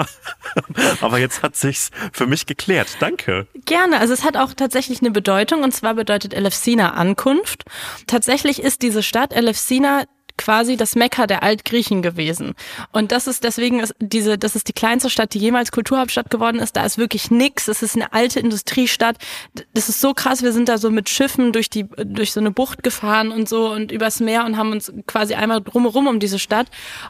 B: Aber jetzt hat sich's für mich geklärt. Danke.
A: Gerne. Also es hat auch tatsächlich eine Bedeutung und zwar bedeutet Elefsina Ankunft. Tatsächlich ist diese Stadt Elefsina quasi das Mekka der Altgriechen gewesen. Und das ist deswegen ist diese, das ist die kleinste Stadt, die jemals Kulturhauptstadt geworden ist. Da ist wirklich nix. Es ist eine alte Industriestadt. Das ist so krass. Wir sind da so mit Schiffen durch die, durch so eine Bucht gefahren und so und übers Meer und haben uns quasi einmal drumherum um diese Stadt.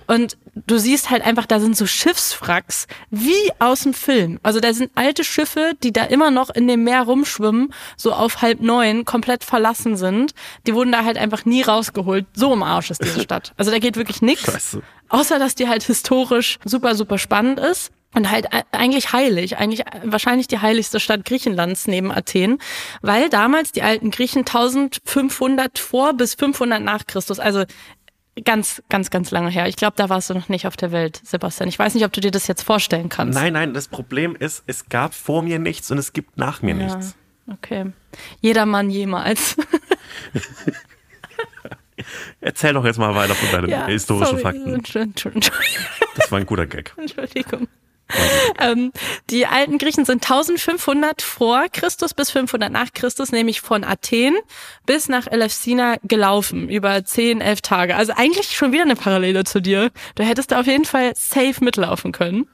A: Und du siehst halt einfach, da sind so Schiffswracks wie aus dem Film. Also da sind alte Schiffe, die da immer noch in dem Meer rumschwimmen, so auf halb neun, komplett verlassen sind. Die wurden da halt einfach nie rausgeholt. So im Arsch ist diese Stadt. Also da geht wirklich nichts. Außer, dass die halt historisch super, super spannend ist. Und halt eigentlich heilig, eigentlich wahrscheinlich die heiligste Stadt Griechenlands neben Athen, weil damals die alten Griechen 1500 vor bis 500 nach Christus, also ganz, ganz, ganz lange her. Ich glaube, da warst du noch nicht auf der Welt, Sebastian. Ich weiß nicht, ob du dir das jetzt vorstellen kannst.
B: Nein, nein, das Problem ist, es gab vor mir nichts und es gibt nach mir ja, nichts.
A: Okay. Jeder Mann jemals.
B: Erzähl doch jetzt mal weiter von deinen ja, historischen sorry. Fakten.
A: Entschuldigung.
B: Das war ein guter Gag.
A: Entschuldigung. Ähm, die alten Griechen sind 1500 vor Christus bis 500 nach Christus, nämlich von Athen bis nach Elefsina gelaufen, über 10, 11 Tage. Also eigentlich schon wieder eine Parallele zu dir. Du hättest da auf jeden Fall safe mitlaufen können.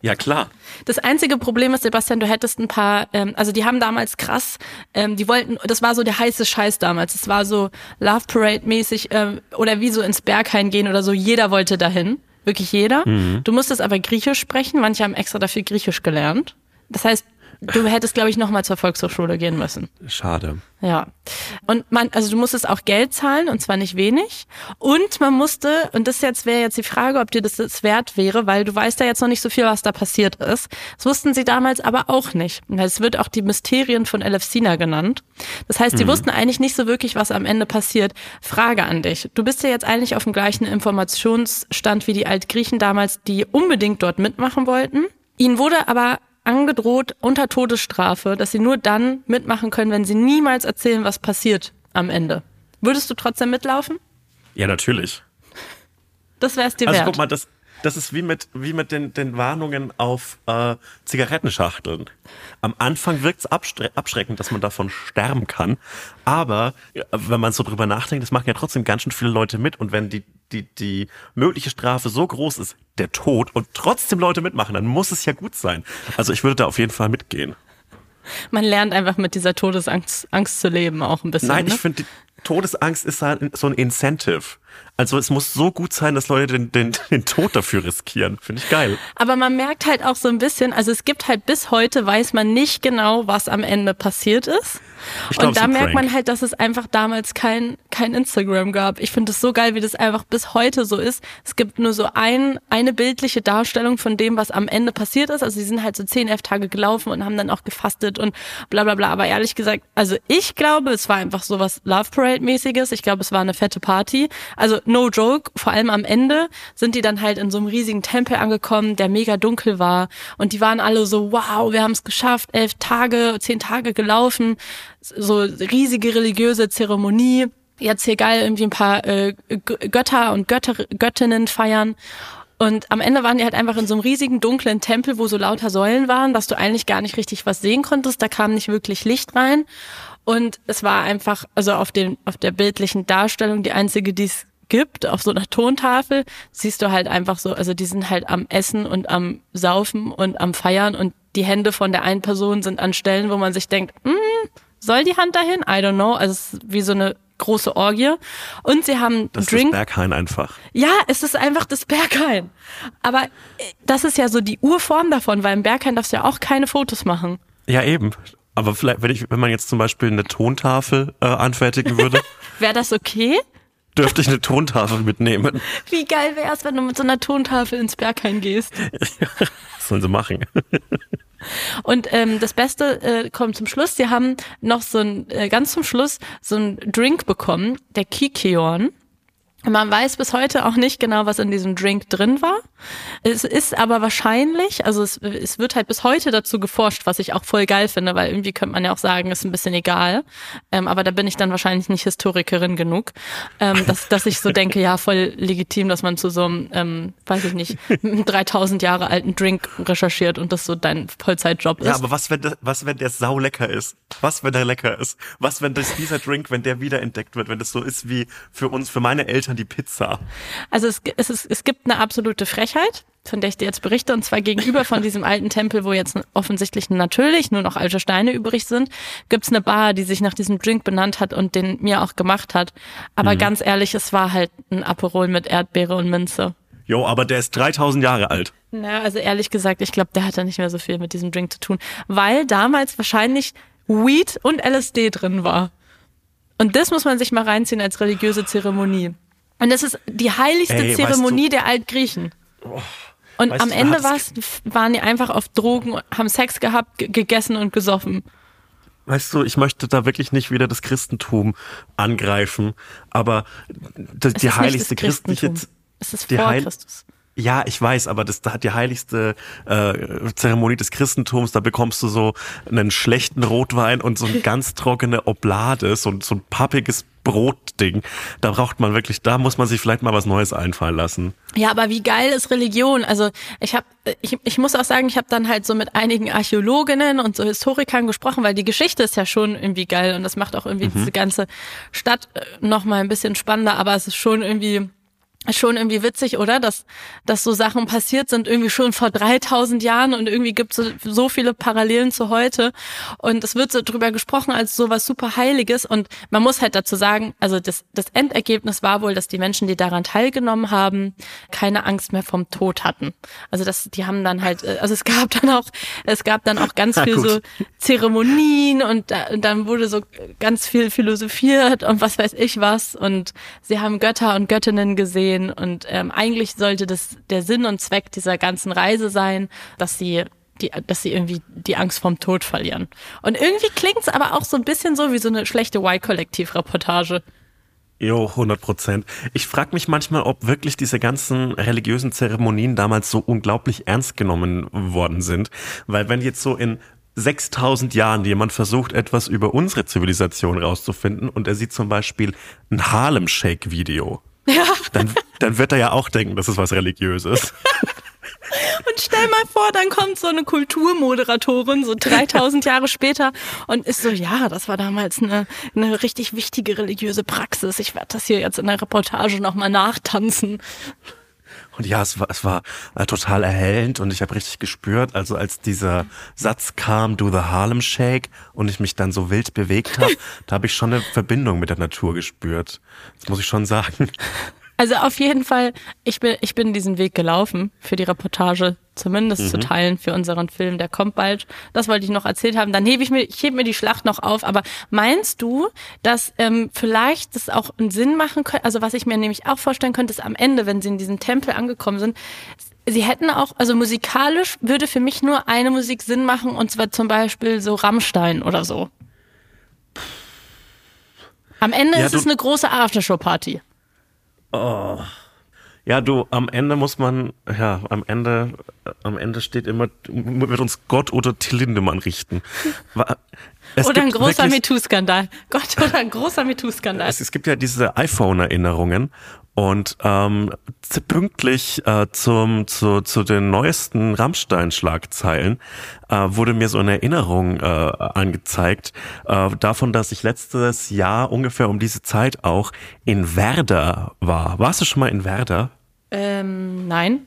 B: Ja, klar.
A: Das einzige Problem ist, Sebastian, du hättest ein paar, ähm, also die haben damals krass, ähm, die wollten, das war so der heiße Scheiß damals. Es war so Love Parade mäßig ähm, oder wie so ins Berghain gehen oder so. Jeder wollte dahin, wirklich jeder. Mhm. Du musstest aber Griechisch sprechen. Manche haben extra dafür Griechisch gelernt. Das heißt, Du hättest, glaube ich, nochmal zur Volkshochschule gehen müssen.
B: Schade.
A: Ja. Und man, also du musstest auch Geld zahlen und zwar nicht wenig. Und man musste, und das jetzt wäre jetzt die Frage, ob dir das jetzt wert wäre, weil du weißt ja jetzt noch nicht so viel, was da passiert ist. Das wussten sie damals aber auch nicht. Es wird auch die Mysterien von Elefsina genannt. Das heißt, die mhm. wussten eigentlich nicht so wirklich, was am Ende passiert. Frage an dich. Du bist ja jetzt eigentlich auf dem gleichen Informationsstand wie die Altgriechen damals, die unbedingt dort mitmachen wollten. Ihnen wurde aber angedroht unter Todesstrafe, dass sie nur dann mitmachen können, wenn sie niemals erzählen, was passiert am Ende. Würdest du trotzdem mitlaufen?
B: Ja, natürlich.
A: Das wär's dir
B: also,
A: wert.
B: Also guck mal, das, das ist wie mit, wie mit den, den Warnungen auf äh, Zigarettenschachteln. Am Anfang wirkt es abschreckend, dass man davon sterben kann. Aber wenn man so drüber nachdenkt, das machen ja trotzdem ganz schön viele Leute mit. Und wenn die, die, die mögliche Strafe so groß ist, der Tod, und trotzdem Leute mitmachen, dann muss es ja gut sein. Also ich würde da auf jeden Fall mitgehen.
A: Man lernt einfach mit dieser Todesangst Angst zu leben, auch ein bisschen.
B: Nein,
A: ne?
B: ich finde, Todesangst ist halt so ein Incentive. Also es muss so gut sein, dass Leute den, den, den Tod dafür riskieren. Finde ich geil.
A: Aber man merkt halt auch so ein bisschen, also es gibt halt bis heute, weiß man nicht genau, was am Ende passiert ist.
B: Ich glaub,
A: und da merkt man
B: Prank.
A: halt, dass es einfach damals kein, kein Instagram gab. Ich finde es so geil, wie das einfach bis heute so ist. Es gibt nur so ein, eine bildliche Darstellung von dem, was am Ende passiert ist. Also sie sind halt so zehn, elf Tage gelaufen und haben dann auch gefastet und bla bla bla. Aber ehrlich gesagt, also ich glaube, es war einfach so was Love Parade-mäßiges. Ich glaube, es war eine fette Party. Also no joke, vor allem am Ende sind die dann halt in so einem riesigen Tempel angekommen, der mega dunkel war. Und die waren alle so, wow, wir haben es geschafft, elf Tage, zehn Tage gelaufen. So riesige religiöse Zeremonie. Jetzt hier geil irgendwie ein paar äh, Götter und Götter, Göttinnen feiern. Und am Ende waren die halt einfach in so einem riesigen dunklen Tempel, wo so lauter Säulen waren, dass du eigentlich gar nicht richtig was sehen konntest. Da kam nicht wirklich Licht rein. Und es war einfach, also auf den, auf der bildlichen Darstellung, die einzige, die es gibt, auf so einer Tontafel, siehst du halt einfach so, also die sind halt am Essen und am Saufen und am Feiern und die Hände von der einen Person sind an Stellen, wo man sich denkt, hm, soll die Hand dahin? I don't know. Also es ist wie so eine große Orgie. Und sie haben
B: Das ist
A: Drink.
B: das Berghain einfach.
A: Ja, es ist einfach das Berghain. Aber äh, das ist ja so die Urform davon, weil im Berghain darfst du ja auch keine Fotos machen.
B: Ja, eben. Aber vielleicht, wenn, ich, wenn man jetzt zum Beispiel eine Tontafel äh, anfertigen würde,
A: Wäre das okay?
B: Dürfte ich eine Tontafel mitnehmen.
A: Wie geil wär's, wenn du mit so einer Tontafel ins Berghain gehst?
B: Was sollen sie machen?
A: Und ähm, das Beste äh, kommt zum Schluss. Sie haben noch so ein, äh, ganz zum Schluss so ein Drink bekommen, der Kikion. Man weiß bis heute auch nicht genau, was in diesem Drink drin war. Es ist aber wahrscheinlich, also es, es wird halt bis heute dazu geforscht, was ich auch voll geil finde, weil irgendwie könnte man ja auch sagen, ist ein bisschen egal. Ähm, aber da bin ich dann wahrscheinlich nicht Historikerin genug, ähm, dass, dass ich so denke, ja, voll legitim, dass man zu so einem, ähm, weiß ich nicht, 3000 Jahre alten Drink recherchiert und das so dein Vollzeitjob ist.
B: Ja, aber was, wenn der, was, wenn der sau lecker ist? Was, wenn der lecker ist? Was, wenn das, dieser Drink, wenn der wiederentdeckt wird, wenn das so ist wie für uns, für meine Eltern die Pizza?
A: Also es, es, ist, es gibt eine absolute Frechheit, von der ich dir jetzt berichte, und zwar gegenüber von diesem alten Tempel, wo jetzt offensichtlich natürlich nur noch alte Steine übrig sind, gibt's eine Bar, die sich nach diesem Drink benannt hat und den mir auch gemacht hat. Aber ganz ehrlich, es war halt ein Aperol mit Erdbeere und Minze.
B: Jo, aber der ist 3000 Jahre alt.
A: Na, also ehrlich gesagt, ich glaube, der hatte nicht mehr so viel mit diesem Drink zu tun, weil damals wahrscheinlich Weed und LSD drin war. Und das muss man sich mal reinziehen als religiöse Zeremonie. Und das ist die heiligste
B: Ey, weißt
A: Zeremonie der Altgriechen. Und
B: weißt
A: am Ende waren die einfach auf Drogen, haben Sex gehabt, ge- gegessen und gesoffen.
B: Weißt du, ich möchte da wirklich nicht wieder das Christentum angreifen, aber das, die heiligste christliche.
A: Es ist vor
B: Heil-
A: Christus.
B: Ja, ich weiß, aber das da hat die heiligste äh, Zeremonie des Christentums, da bekommst du so einen schlechten Rotwein und so eine ganz trockene Oblade, so, so ein pappiges Brotding. Da braucht man wirklich, da muss man sich vielleicht mal was Neues einfallen lassen.
A: Ja, aber wie geil ist Religion? Also ich habe, ich, ich muss auch sagen, ich habe dann halt so mit einigen Archäologinnen und so Historikern gesprochen, weil die Geschichte ist ja schon irgendwie geil und das macht auch irgendwie diese ganze Stadt äh, noch mal ein bisschen spannender. Aber es ist schon irgendwie schon irgendwie witzig, oder? Dass, dass so Sachen passiert sind irgendwie schon vor 3000 Jahren und irgendwie gibt es so, so viele Parallelen zu heute. Und es wird so drüber gesprochen als so was super Heiliges. Und man muss halt dazu sagen, also das, das Endergebnis war wohl, dass die Menschen, die daran teilgenommen haben, keine Angst mehr vom Tod hatten. Also das, die haben dann halt, äh, also es gab dann auch, es gab dann auch ganz
B: Na
A: viel
B: gut.
A: so Zeremonien und, da, und dann wurde so ganz viel philosophiert und was weiß ich was und sie haben Götter und Göttinnen gesehen und ähm, eigentlich sollte das der Sinn und Zweck dieser ganzen Reise sein, dass sie die, dass sie irgendwie die Angst vom Tod verlieren. Und irgendwie klingt's aber auch so ein bisschen so wie so eine schlechte Y-Kollektiv-Reportage.
B: Jo, 100 Prozent. Ich frage mich manchmal, ob wirklich diese ganzen religiösen Zeremonien damals so unglaublich ernst genommen worden sind. Weil wenn jetzt so in 6000 Jahren jemand versucht, etwas über unsere Zivilisation rauszufinden und er sieht zum Beispiel ein Harlem Shake Video,
A: Ja.
B: dann, dann wird er ja auch denken, das ist was Religiöses.
A: Und stell mal vor, dann kommt so eine Kulturmoderatorin so 3000 Jahre später und ist so, ja, das war damals eine, eine richtig wichtige religiöse Praxis. Ich werde das hier jetzt in der Reportage nochmal nachtanzen.
B: Und ja, es war, es war äh, total erhellend und ich habe richtig gespürt, also als dieser Satz kam, do the Harlem Shake und ich mich dann so wild bewegt habe, da habe ich schon eine Verbindung mit der Natur gespürt. Das muss ich schon sagen.
A: Also auf jeden Fall, ich bin, ich bin diesen Weg gelaufen für die Reportage, zumindest
B: Mhm.
A: zu teilen für unseren Film, der kommt bald. Das wollte ich noch erzählt haben. Dann hebe ich mir, ich hebe mir die Schlacht noch auf. Aber meinst du, dass ähm, vielleicht das auch einen Sinn machen könnte? Also was ich mir nämlich auch vorstellen könnte, ist am Ende, wenn sie in diesem Tempel angekommen sind, Sie hätten auch, also musikalisch würde für mich nur eine Musik Sinn machen, und zwar zum Beispiel so Rammstein oder so. Am Ende
B: Ja,
A: ist es eine große Aftershow-Party.
B: Ja, du, am Ende muss man, ja, am Ende, äh, am Ende steht immer, wird uns Gott oder Till Lindemann richten. Es
A: Oder ein großer MeToo-Skandal. Gott, oder ein großer MeToo-Skandal.
B: Es, es gibt ja diese iPhone-Erinnerungen und ähm, pünktlich äh, zum, zu, zu den neuesten Rammstein-Schlagzeilen äh, wurde mir so eine Erinnerung äh, angezeigt äh, davon, dass ich letztes Jahr ungefähr um diese Zeit auch in Werder war. Warst du schon mal in Werder?
A: Ähm, nein.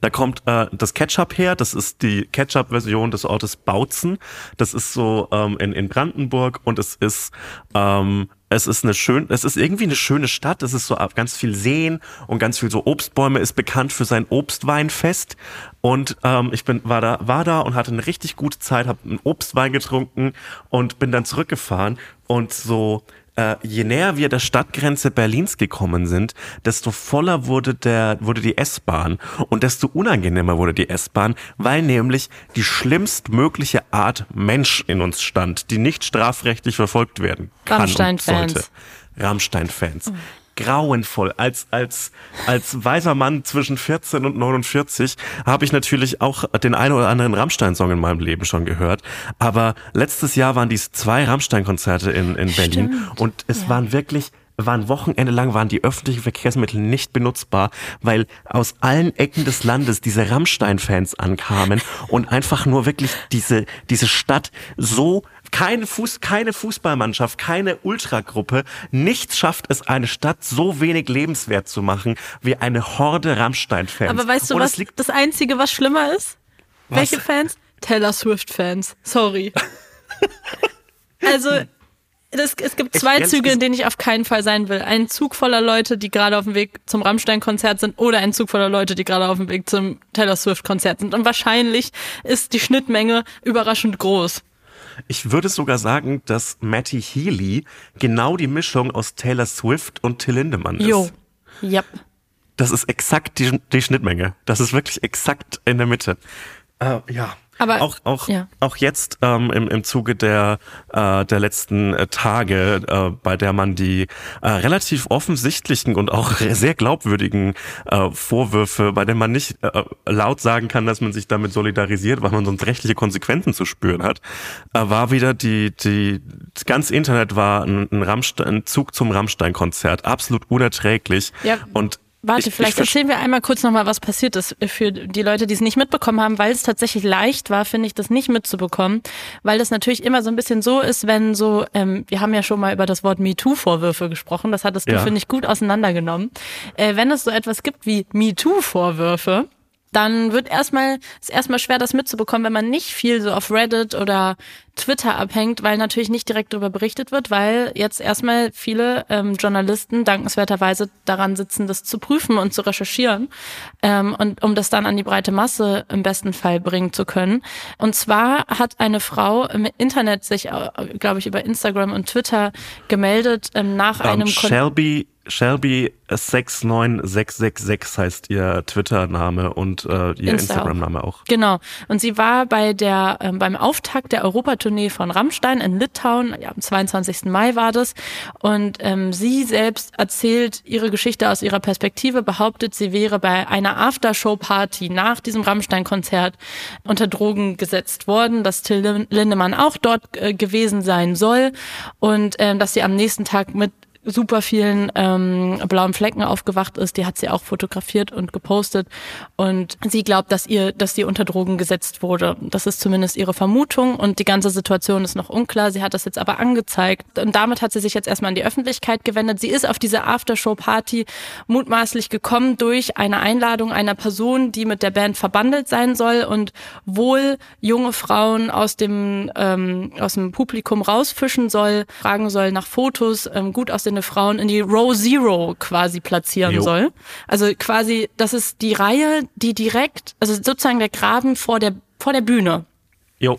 B: Da kommt äh, das Ketchup her, das ist die Ketchup-Version des Ortes Bautzen. Das ist so ähm, in, in Brandenburg und es ist ähm, es ist eine schön, es ist irgendwie eine schöne Stadt. Es ist so ab- ganz viel Seen und ganz viel so Obstbäume. Ist bekannt für sein Obstweinfest und ähm, ich bin war da war da und hatte eine richtig gute Zeit, habe einen Obstwein getrunken und bin dann zurückgefahren und so äh, je näher wir der Stadtgrenze Berlins gekommen sind, desto voller wurde der wurde die S-Bahn und desto unangenehmer wurde die S-Bahn, weil nämlich die schlimmstmögliche Art Mensch in uns stand, die nicht strafrechtlich verfolgt werden kann und sollte. Rammstein-Fans. Grauenvoll. Als, als, als weiser Mann zwischen 14 und 49 habe ich natürlich auch den einen oder anderen Rammstein-Song in meinem Leben schon gehört. Aber letztes Jahr waren dies zwei Rammstein-Konzerte in, in Berlin
A: Stimmt.
B: und es waren wirklich waren Wochenende lang waren die öffentlichen Verkehrsmittel nicht benutzbar, weil aus allen Ecken des Landes diese Rammstein-Fans ankamen und einfach nur wirklich diese, diese Stadt so keine Fuß, keine Fußballmannschaft, keine Ultragruppe, nichts schafft es, eine Stadt so wenig lebenswert zu machen wie eine Horde Rammstein-Fans.
A: Aber weißt du,
B: Und es
A: was
B: liegt
A: das Einzige, was schlimmer ist?
B: Was?
A: Welche Fans? Taylor Swift-Fans. Sorry. also, das, es gibt zwei
B: ehrlich
A: Züge, in denen ich auf keinen Fall sein will. Ein Zug voller Leute, die gerade auf dem Weg zum Rammstein-Konzert sind, oder ein Zug voller Leute, die gerade auf dem Weg zum Taylor Swift-Konzert sind. Und wahrscheinlich ist die Schnittmenge überraschend groß.
B: Ich würde sogar sagen, dass Matty Healy genau die Mischung aus Taylor Swift und Till Lindemann ist.
A: Jo. Yep.
B: Das ist exakt die, die Schnittmenge. Das ist wirklich exakt in der Mitte. Äh, ja.
A: Aber-
B: auch, auch,
A: ja.
B: auch jetzt ähm, im, im Zuge der, äh, der letzten äh, Tage, äh, bei der man die äh, relativ offensichtlichen und auch sehr glaubwürdigen äh, Vorwürfe, bei denen man nicht äh, laut sagen kann, dass man sich damit solidarisiert, weil man sonst rechtliche Konsequenzen zu spüren hat, äh, war wieder die, die, das ganze Internet war ein, ein, Rammstein, ein Zug zum Rammstein-Konzert, absolut unerträglich.
A: Ja.
B: Und
A: Warte,
B: ich,
A: vielleicht
B: ich
A: erzählen wir einmal kurz nochmal, was passiert ist für die Leute, die es nicht mitbekommen haben, weil es tatsächlich leicht war, finde ich, das nicht mitzubekommen, weil das natürlich immer so ein bisschen so ist, wenn so, ähm, wir haben ja schon mal über das Wort MeToo-Vorwürfe gesprochen, das hattest du,
B: Ja.
A: finde ich, gut auseinandergenommen. Äh, wenn es so etwas gibt wie MeToo-Vorwürfe, dann wird erstmal, ist erstmal schwer, das mitzubekommen, wenn man nicht viel so auf Reddit oder Twitter abhängt, weil natürlich nicht direkt darüber berichtet wird, weil jetzt erstmal viele ähm, Journalisten dankenswerterweise daran sitzen, das zu prüfen und zu recherchieren ähm, und um das dann an die breite Masse im besten Fall bringen zu können. Und zwar hat eine Frau im Internet sich, äh, glaube ich, über Instagram und Twitter gemeldet ähm, nach
B: Ähm,
A: einem Kon
B: Shelby, Shelby 69666 heißt ihr Twitter-Name und äh, ihr
A: Insta
B: Instagram-Name auch.
A: Genau. Und sie war bei der ähm, beim Auftakt der Europatournee von Rammstein in Litauen. Ja, am 22. Mai war das. Und ähm, sie selbst erzählt ihre Geschichte aus ihrer Perspektive, behauptet, sie wäre bei einer Aftershow-Party nach diesem Rammstein-Konzert unter Drogen gesetzt worden, dass Till Lin- Lindemann auch dort äh, gewesen sein soll und ähm, dass sie am nächsten Tag mit super vielen ähm, blauen Flecken aufgewacht ist. Die hat sie auch fotografiert und gepostet. Und sie glaubt, dass ihr, dass sie unter Drogen gesetzt wurde. Das ist zumindest ihre Vermutung und die ganze Situation ist noch unklar. Sie hat das jetzt aber angezeigt und damit hat sie sich jetzt erstmal an die Öffentlichkeit gewendet. Sie ist auf diese Aftershow-Party mutmaßlich gekommen durch eine Einladung einer Person, die mit der Band verbandelt sein soll und wohl junge Frauen aus dem ähm, aus dem Publikum rausfischen soll, fragen soll nach Fotos, ähm, gut aussehende ausgetragene Frauen in die Row Zero quasi platzieren
B: Jo.
A: soll. Also quasi, das ist die Reihe, die direkt, also sozusagen der Graben vor der, vor der Bühne.
B: Jo.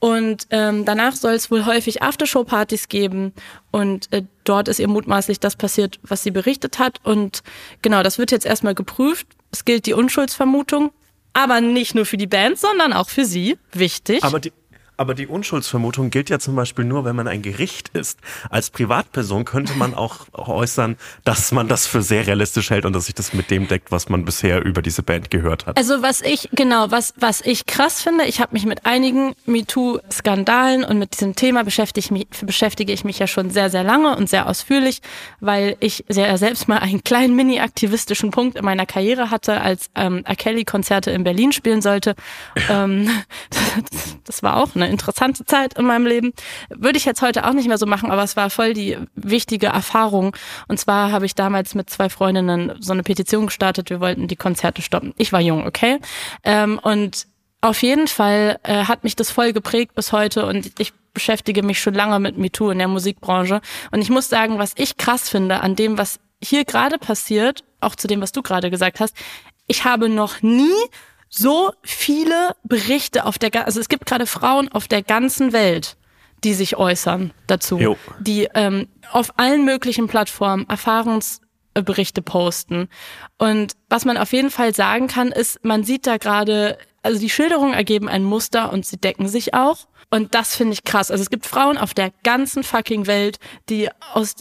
A: Und ähm, danach soll es wohl häufig Aftershow-Partys geben. Und äh, dort ist ihr mutmaßlich das passiert, was sie berichtet hat. Und genau, das wird jetzt erstmal geprüft. Es gilt die Unschuldsvermutung. Aber nicht nur für die Band, sondern auch für sie. Wichtig.
B: Aber die, aber die Unschuldsvermutung gilt ja zum Beispiel nur, wenn man ein Gericht ist. Als Privatperson könnte man auch äußern, dass man das für sehr realistisch hält und dass sich das mit dem deckt, was man bisher über diese Band gehört hat.
A: Also was ich, genau, was, was ich krass finde, ich habe mich mit einigen MeToo-Skandalen und mit diesem Thema beschäftige ich, mich, beschäftige ich mich ja schon sehr, sehr lange und sehr ausführlich, weil ich sehr selbst mal einen kleinen mini-aktivistischen Punkt in meiner Karriere hatte, als ähm, R. Kelly Konzerte in Berlin spielen sollte. ähm, das war auch eine interessante Zeit in meinem Leben. Würde ich jetzt heute auch nicht mehr so machen, aber es war voll die wichtige Erfahrung. Und zwar habe ich damals mit zwei Freundinnen so eine Petition gestartet. Wir wollten die Konzerte stoppen. Ich war jung, okay? Ähm, und auf jeden Fall äh, hat mich das voll geprägt bis heute und ich beschäftige mich schon lange mit MeToo in der Musikbranche. Und ich muss sagen, was ich krass finde an dem, was hier gerade passiert, auch zu dem, was du gerade gesagt hast, ich habe noch nie so viele Berichte auf der, also es gibt gerade Frauen auf der ganzen Welt, die sich äußern dazu,
B: Jo.
A: die ähm, auf allen möglichen Plattformen Erfahrungsberichte posten. Und was man auf jeden Fall sagen kann, ist, man sieht da gerade, also die Schilderungen ergeben ein Muster und sie decken sich auch. Und das finde ich krass. Also es gibt Frauen auf der ganzen fucking Welt, die aus,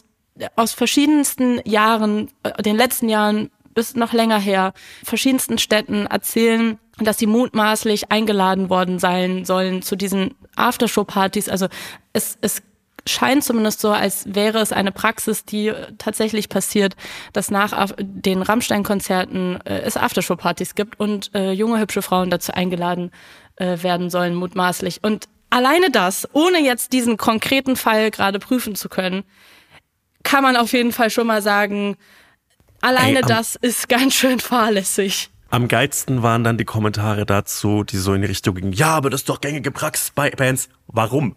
A: aus verschiedensten Jahren, äh, den letzten Jahren bis noch länger her, verschiedensten Städten erzählen, dass sie mutmaßlich eingeladen worden sein sollen zu diesen Aftershow-Partys. Also es, es scheint zumindest so, als wäre es eine Praxis, die tatsächlich passiert, dass nach den Rammstein-Konzerten äh, es Aftershow-Partys gibt und äh, junge, hübsche Frauen dazu eingeladen äh, werden sollen, mutmaßlich. Und alleine das, ohne jetzt diesen konkreten Fall gerade prüfen zu können, kann man auf jeden Fall schon mal sagen, alleine
B: Ey, am-
A: das ist ganz schön fahrlässig.
B: Am geilsten waren dann die Kommentare dazu, die so in die Richtung gingen, ja, aber das ist doch gängige Praxis bei Bands. Warum?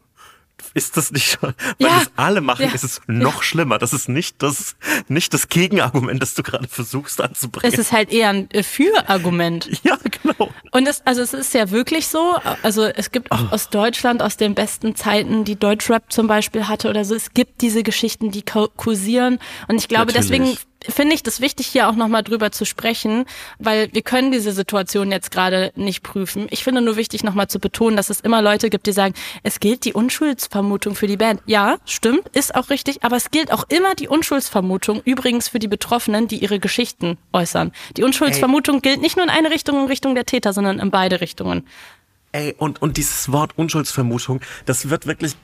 B: Ist das nicht, weil
A: Ja.
B: das alle machen,
A: Ja.
B: ist es noch schlimmer. Das ist nicht das, nicht das Gegenargument, das du gerade versuchst anzubringen.
A: Es ist halt eher ein äh, Für-Argument.
B: ja, genau.
A: Und es, also es ist ja wirklich so, also es gibt auch aus Deutschland, aus den besten Zeiten, die Deutschrap zum Beispiel hatte oder so, es gibt diese Geschichten, die kursieren. Und ich glaube,
B: Natürlich.
A: deswegen finde ich das wichtig, hier auch nochmal drüber zu sprechen, weil wir können diese Situation jetzt gerade nicht prüfen. Ich finde nur wichtig, nochmal zu betonen, dass es immer Leute gibt, die sagen, es gilt die Unschuldsvermutung für die Band. Ja, stimmt, ist auch richtig, aber es gilt auch immer die Unschuldsvermutung, übrigens für die Betroffenen, die ihre Geschichten äußern. Die Unschuldsvermutung gilt nicht nur in eine Richtung, in Richtung der Täter, sondern in beide Richtungen.
B: Ey, und, und dieses Wort Unschuldsvermutung, das wird wirklich,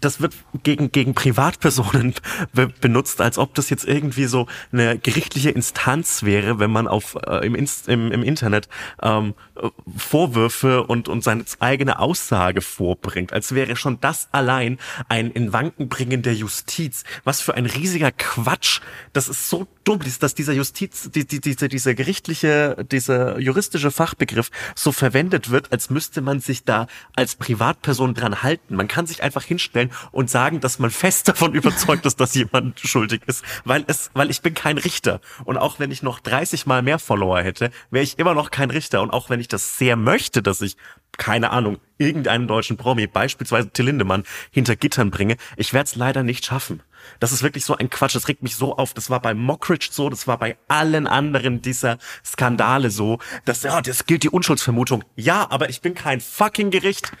B: das wird gegen, gegen Privatpersonen be benutzt, als ob das jetzt irgendwie so eine gerichtliche Instanz wäre, wenn man auf, äh, im, im, im Internet ähm, äh, Vorwürfe und, und seine eigene Aussage vorbringt. Als wäre schon das allein ein in Wanken bringen der Justiz. Was für ein riesiger Quatsch. Das ist so dumm, dass dieser Justiz, die, die, diese, dieser gerichtliche, dieser juristische Fachbegriff so verwendet wird, als müsste man sich da als Privatperson dran halten. Man kann sich einfach hinstellen und sagen, dass man fest davon überzeugt ist, dass jemand schuldig ist, weil es, weil ich bin kein Richter. Und auch wenn ich noch 30 mal mehr Follower hätte, wäre ich immer noch kein Richter. Und auch wenn ich das sehr möchte, dass ich keine Ahnung, irgendeinen deutschen Promi, beispielsweise Till Lindemann, hinter Gittern bringe, ich werde es leider nicht schaffen. Das ist wirklich so ein Quatsch, das regt mich so auf. Das war bei Mockridge so, das war bei allen anderen dieser Skandale so, dass, ja, das gilt die Unschuldsvermutung. Ja, aber ich bin kein fucking Gericht.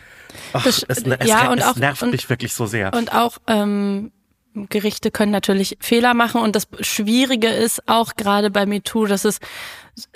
B: Ach,
A: Das-
B: es, es,
A: ja,
B: es,
A: und auch-
B: nervt
A: und-
B: mich wirklich so sehr.
A: Und auch ähm, Gerichte können natürlich Fehler machen und das Schwierige ist auch gerade bei MeToo, dass es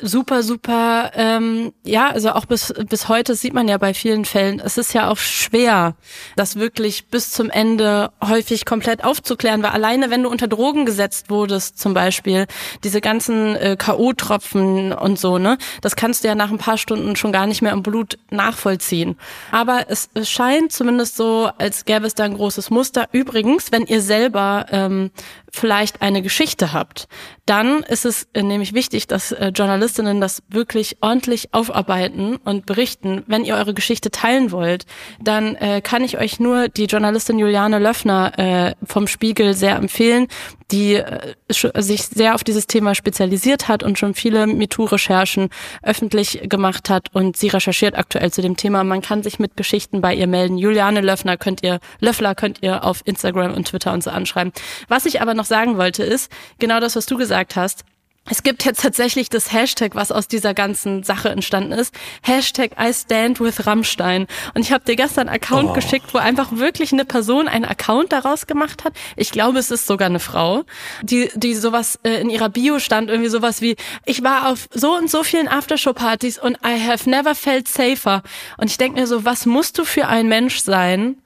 A: super, super, ähm, ja, also auch bis, bis heute sieht man ja bei vielen Fällen, es ist ja auch schwer, das wirklich bis zum Ende häufig komplett aufzuklären, weil alleine wenn du unter Drogen gesetzt wurdest zum Beispiel, diese ganzen äh, K.O.-Tropfen und so, ne, das kannst du ja nach ein paar Stunden schon gar nicht mehr im Blut nachvollziehen. Aber es, es scheint zumindest so, als gäbe es da ein großes Muster. Übrigens, wenn ihr selber ähm, vielleicht eine Geschichte habt, dann ist es äh, nämlich wichtig, dass äh, Journalistinnen das wirklich ordentlich aufarbeiten und berichten. Wenn ihr eure Geschichte teilen wollt, dann äh, kann ich euch nur die Journalistin Juliane Löffner äh, vom Spiegel sehr empfehlen, die äh, sich sehr auf dieses Thema spezialisiert hat und schon viele MeToo-Recherchen öffentlich gemacht hat und sie recherchiert aktuell zu dem Thema. Man kann sich mit Geschichten bei ihr melden. Juliane Löffner könnt ihr, Löffler könnt ihr auf Instagram und Twitter und so anschreiben. Was ich aber noch sagen wollte ist, genau das, was du gesagt hast, es gibt jetzt tatsächlich das Hashtag, was aus dieser ganzen Sache entstanden ist. Hashtag I stand with Rammstein. Und ich habe dir gestern einen Account oh. geschickt, wo einfach wirklich eine Person einen Account daraus gemacht hat. Ich glaube, es ist sogar eine Frau, die, die sowas äh, in ihrer Bio stand, irgendwie sowas wie, ich war auf so und so vielen Aftershow-Partys und I have never felt safer. Und ich denke mir so, was musst du für ein Mensch sein,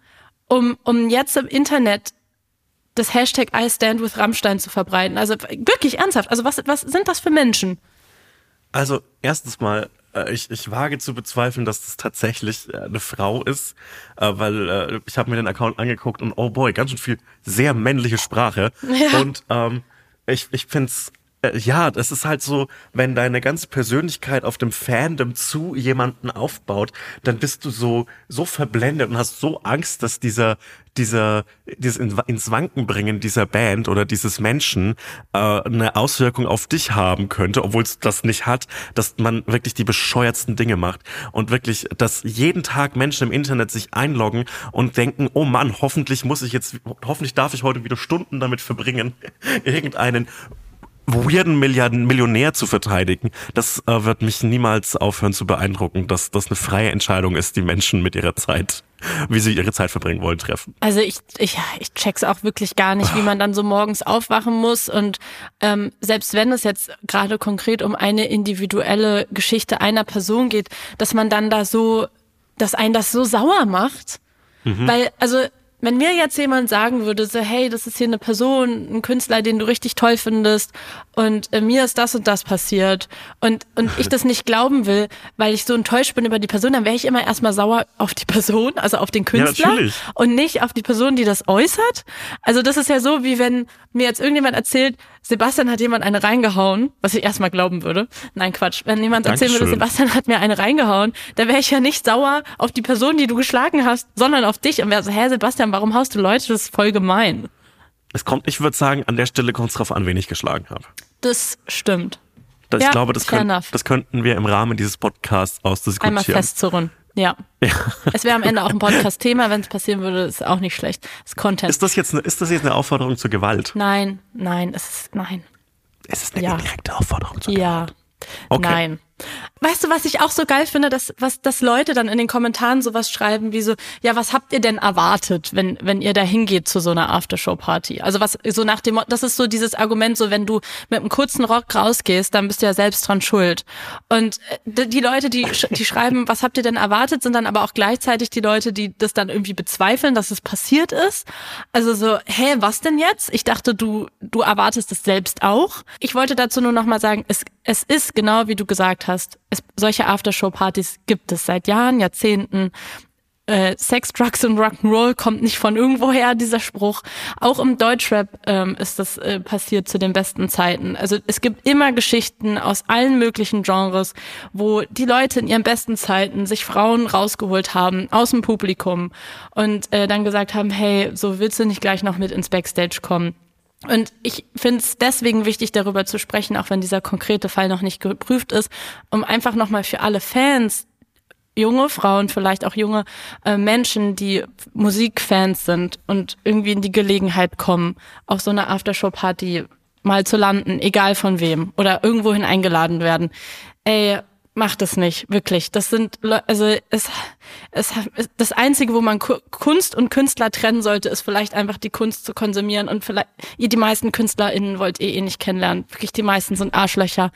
A: um, um jetzt im Internet das Hashtag I stand with Rammstein zu verbreiten. Also wirklich ernsthaft. Also was, was sind das für Menschen?
B: Also erstens mal, äh, ich, ich wage zu bezweifeln, dass das tatsächlich äh, eine Frau ist, äh, weil ich habe mir den Account angeguckt und oh boy, ganz schön viel sehr männliche Sprache. Ja. Und ähm, ich, ich finde es ja, das ist halt so, wenn deine ganze Persönlichkeit auf dem Fandom zu jemanden aufbaut, dann bist du so, so verblendet und hast so Angst, dass dieser, dieser, dieses ins Wanken bringen dieser Band oder dieses Menschen äh, eine Auswirkung auf dich haben könnte, obwohl es das nicht hat, dass man wirklich die bescheuertsten Dinge macht und wirklich, dass jeden Tag Menschen im Internet sich einloggen und denken, oh Mann, hoffentlich muss ich jetzt, hoffentlich darf ich heute wieder Stunden damit verbringen, irgendeinen weirden Milliarden Millionär zu verteidigen, das äh, wird mich niemals aufhören zu beeindrucken, dass das eine freie Entscheidung ist, die Menschen mit ihrer Zeit, wie sie ihre Zeit verbringen wollen, treffen.
A: Also ich, ich, ich check's auch wirklich gar nicht, wie man dann so morgens aufwachen muss und ähm, selbst wenn es jetzt gerade konkret um eine individuelle Geschichte einer Person geht, dass man dann da so, dass einen das so sauer macht. Mhm. Weil, also wenn mir jetzt jemand sagen würde, so, hey, das ist hier eine Person, ein Künstler, den du richtig toll findest und äh, mir ist das und das passiert und, und ich das nicht glauben will, weil ich so enttäuscht bin über die Person, dann wäre ich immer erstmal sauer auf die Person, also auf den Künstler ja, und nicht auf die Person, die das äußert. Also das ist ja so, wie wenn mir jetzt irgendjemand erzählt, Sebastian hat jemand eine reingehauen, was ich erstmal glauben würde. Nein, Quatsch. Wenn jemand erzählen würde, Sebastian hat mir eine reingehauen, dann wäre ich ja nicht sauer auf die Person, die du geschlagen hast, sondern auf dich und wäre so, hä, Sebastian, warum haust du Leute? Das ist voll gemein.
B: Es kommt, ich würde sagen, an der Stelle kommt es drauf an, wen ich geschlagen habe.
A: Das stimmt.
B: Das, ja, ich glaube, das, könnt, das könnten wir im Rahmen dieses Podcasts ausdiskutieren.
A: Einmal festzurren. Ja. ja. Es wäre am Ende auch ein Podcast-Thema, wenn es passieren würde, ist auch nicht schlecht. Das ist Content.
B: Ist das jetzt eine, ist das jetzt eine Aufforderung zur Gewalt?
A: Nein, nein, es ist, nein.
B: Es ist eine ja. direkte Aufforderung zur
A: ja.
B: Gewalt.
A: Ja. Okay. Nein. Weißt du, was ich auch so geil finde, dass, was, dass Leute dann in den Kommentaren sowas schreiben wie so, ja, was habt ihr denn erwartet, wenn, wenn ihr da hingeht zu so einer Aftershow-Party? Also was, so nach dem, das ist so dieses Argument, so wenn du mit einem kurzen Rock rausgehst, dann bist du ja selbst dran schuld. Und äh, die Leute, die, die schreiben, was habt ihr denn erwartet, sind dann aber auch gleichzeitig die Leute, die das dann irgendwie bezweifeln, dass es passiert ist. Also so, hä, was denn jetzt? Ich dachte, du, du erwartest es selbst auch. Ich wollte dazu nur nochmal sagen, es, es ist genau wie du gesagt hast, es, solche Aftershow-Partys gibt es seit Jahren, Jahrzehnten. Äh, Sex, Drugs und Rock'n'Roll kommt nicht von irgendwoher, dieser Spruch. Auch im Deutschrap ähm, ist das äh, passiert zu den besten Zeiten. Also es gibt immer Geschichten aus allen möglichen Genres, wo die Leute in ihren besten Zeiten sich Frauen rausgeholt haben aus dem Publikum und äh, dann gesagt haben, hey, so willst du nicht gleich noch mit ins Backstage kommen? Und ich finde es deswegen wichtig, darüber zu sprechen, auch wenn dieser konkrete Fall noch nicht geprüft ist, um einfach nochmal für alle Fans, junge Frauen, vielleicht auch junge äh, Menschen, die Musikfans sind und irgendwie in die Gelegenheit kommen, auf so einer Aftershow-Party mal zu landen, egal von wem, oder irgendwohin eingeladen werden. Ey, macht es nicht, wirklich. Das sind, also es, es, das Einzige, wo man Kunst und Künstler trennen sollte, ist vielleicht einfach die Kunst zu konsumieren und vielleicht, ihr die meisten KünstlerInnen wollt ihr eh nicht kennenlernen. Wirklich, die meisten sind Arschlöcher.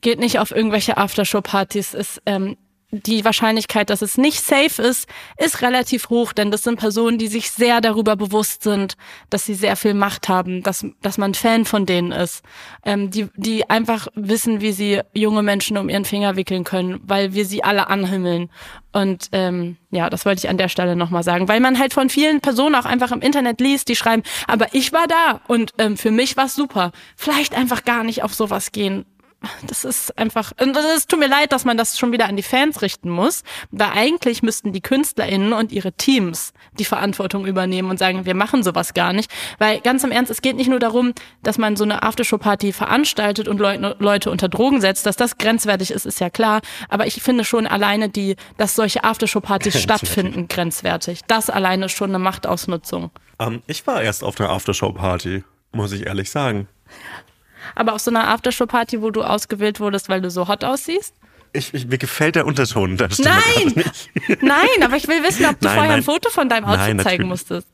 A: Geht nicht auf irgendwelche Aftershow-Partys. Ist, ähm, die Wahrscheinlichkeit, dass es nicht safe ist, ist relativ hoch, denn das sind Personen, die sich sehr darüber bewusst sind, dass sie sehr viel Macht haben, dass, dass man Fan von denen ist, ähm, die, die einfach wissen, wie sie junge Menschen um ihren Finger wickeln können, weil wir sie alle anhimmeln. Und ähm, ja, das wollte ich an der Stelle nochmal sagen, weil man halt von vielen Personen auch einfach im Internet liest, die schreiben, aber ich war da und ähm, für mich war's super. Vielleicht einfach gar nicht auf sowas gehen das ist einfach, es tut mir leid, dass man das schon wieder an die Fans richten muss, weil eigentlich müssten die KünstlerInnen und ihre Teams die Verantwortung übernehmen und sagen, wir machen sowas gar nicht, weil ganz im Ernst, es geht nicht nur darum, dass man so eine Aftershow-Party veranstaltet und Leute, Leute unter Drogen setzt, dass das grenzwertig ist, ist ja klar, aber ich finde schon alleine die, dass solche Aftershow-Partys stattfinden, grenzwertig. Das alleine ist schon eine Machtausnutzung.
B: Um, ähm, ich war erst auf einer Aftershow-Party, muss ich ehrlich sagen.
A: Aber auf so einer Aftershow-Party, wo du ausgewählt wurdest, weil du so hot aussiehst?
B: Ich, ich, mir gefällt der Unterton
A: der Nein! nein, aber ich will wissen, ob du nein, vorher nein. ein Foto von deinem Outfit nein, zeigen musstest.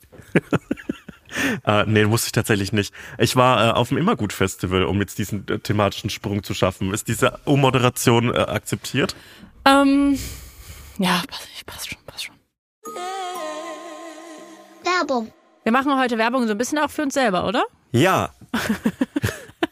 B: äh, nee, musste ich tatsächlich nicht. Ich war äh, auf dem Immergut-Festival, um jetzt diesen äh, thematischen Sprung zu schaffen. Ist diese U-Moderation äh, akzeptiert?
A: Ähm, ja, passt, passt schon, passt schon.
E: Werbung.
A: Wir machen heute Werbung so ein bisschen auch für uns selber, oder?
B: Ja.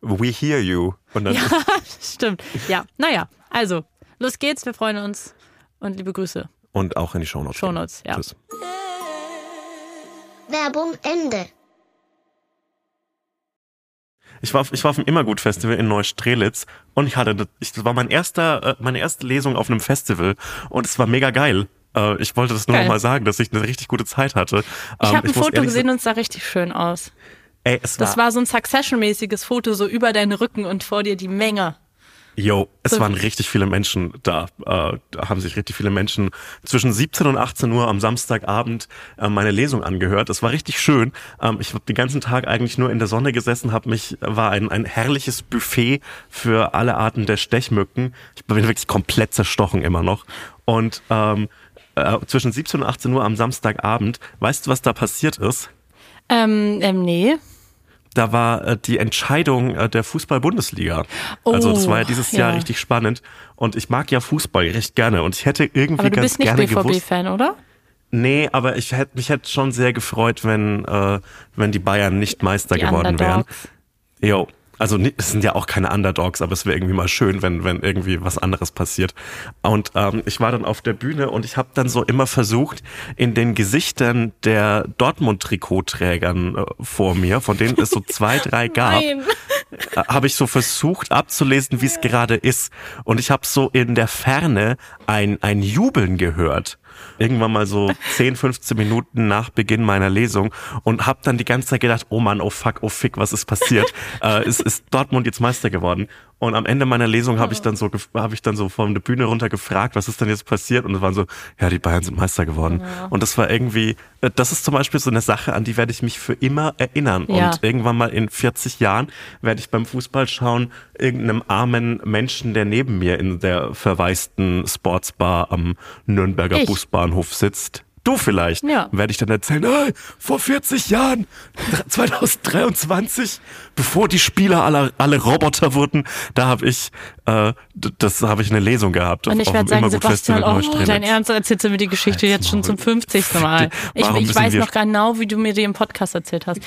B: We hear you.
A: Und dann ja, stimmt. Ja, naja, also, los geht's, wir freuen uns und liebe Grüße.
B: Und auch in die Shownotes.
A: Shownotes, ja. Tschüss.
E: Werbung Ende.
B: Ich war, auf, ich war auf dem Immergut-Festival in Neustrelitz und ich hatte, das war mein erster, äh, meine erste Lesung auf einem Festival und es war mega geil. Äh, ich wollte das nur noch mal sagen, dass ich eine richtig gute Zeit hatte.
A: Ich habe ähm, ein Foto gesehen und es sah richtig schön aus. Ey, es war, das war so ein Succession-mäßiges Foto, so über deinen Rücken und vor dir die Menge.
B: Jo, es so. waren richtig viele Menschen da. Äh, da haben sich richtig viele Menschen zwischen 17 und 18 Uhr am Samstagabend äh, meine Lesung angehört. Das war richtig schön. Ähm, ich habe den ganzen Tag eigentlich nur in der Sonne gesessen, hab mich war ein, ein herrliches Buffet für alle Arten der Stechmücken. Ich bin wirklich komplett zerstochen immer noch. Und ähm, äh, zwischen 17 und 18 Uhr am Samstagabend, weißt du, was da passiert ist?
A: Ähm, ähm nee
B: da war äh, die Entscheidung äh, der Fußball-Bundesliga. Oh, also das war ja dieses Jahr richtig spannend. Und ich mag ja Fußball recht gerne. Und ich hätte irgendwie aber du ganz bist nicht
A: BVB-Fan, oder?
B: Nee, aber ich hätte mich hätte schon sehr gefreut, wenn äh, wenn die Bayern nicht Meister die geworden Underdogs. wären. Jo, also es sind ja auch keine Underdogs, aber es wäre irgendwie mal schön, wenn, wenn irgendwie was anderes passiert. Und ähm, ich war dann auf der Bühne und ich habe dann so immer versucht, in den Gesichtern der Dortmund-Trikotträgern äh, vor mir, von denen es so zwei, drei gab, äh, habe ich so versucht abzulesen, wie es gerade ist. Und ich habe so in der Ferne ein, ein Jubeln gehört irgendwann mal so 10, 15 Minuten nach Beginn meiner Lesung und habe dann die ganze Zeit gedacht, oh Mann, oh fuck, oh fick, was ist passiert? äh, ist, ist Dortmund jetzt Meister geworden? Und am Ende meiner Lesung habe ich dann so habe ich dann so von der Bühne runter gefragt, was ist denn jetzt passiert? Und es waren so, ja, die Bayern sind Meister geworden. Ja. Und das war irgendwie, äh, das ist zum Beispiel so eine Sache, an die werde ich mich für immer erinnern. Ja. Und irgendwann mal in 40 Jahren werde ich beim Fußball schauen, irgendeinem armen Menschen, der neben mir in der verwaisten Sportsbar am Nürnberger ich. Busbahnhof sitzt, Du vielleicht.
A: Ja.
B: Werde ich dann erzählen, hey, vor 40 Jahren, 2023, bevor die Spieler alle, alle Roboter wurden, da habe ich, äh, das habe ich eine Lesung gehabt.
A: Und ich werde sagen, Sebastian, oh, dein Ernst, erzählst du mir die Geschichte jetzt schon zum
B: Maul.
A: 50. Mal. Ich, ich weiß noch genau, wie du mir die im Podcast erzählt hast.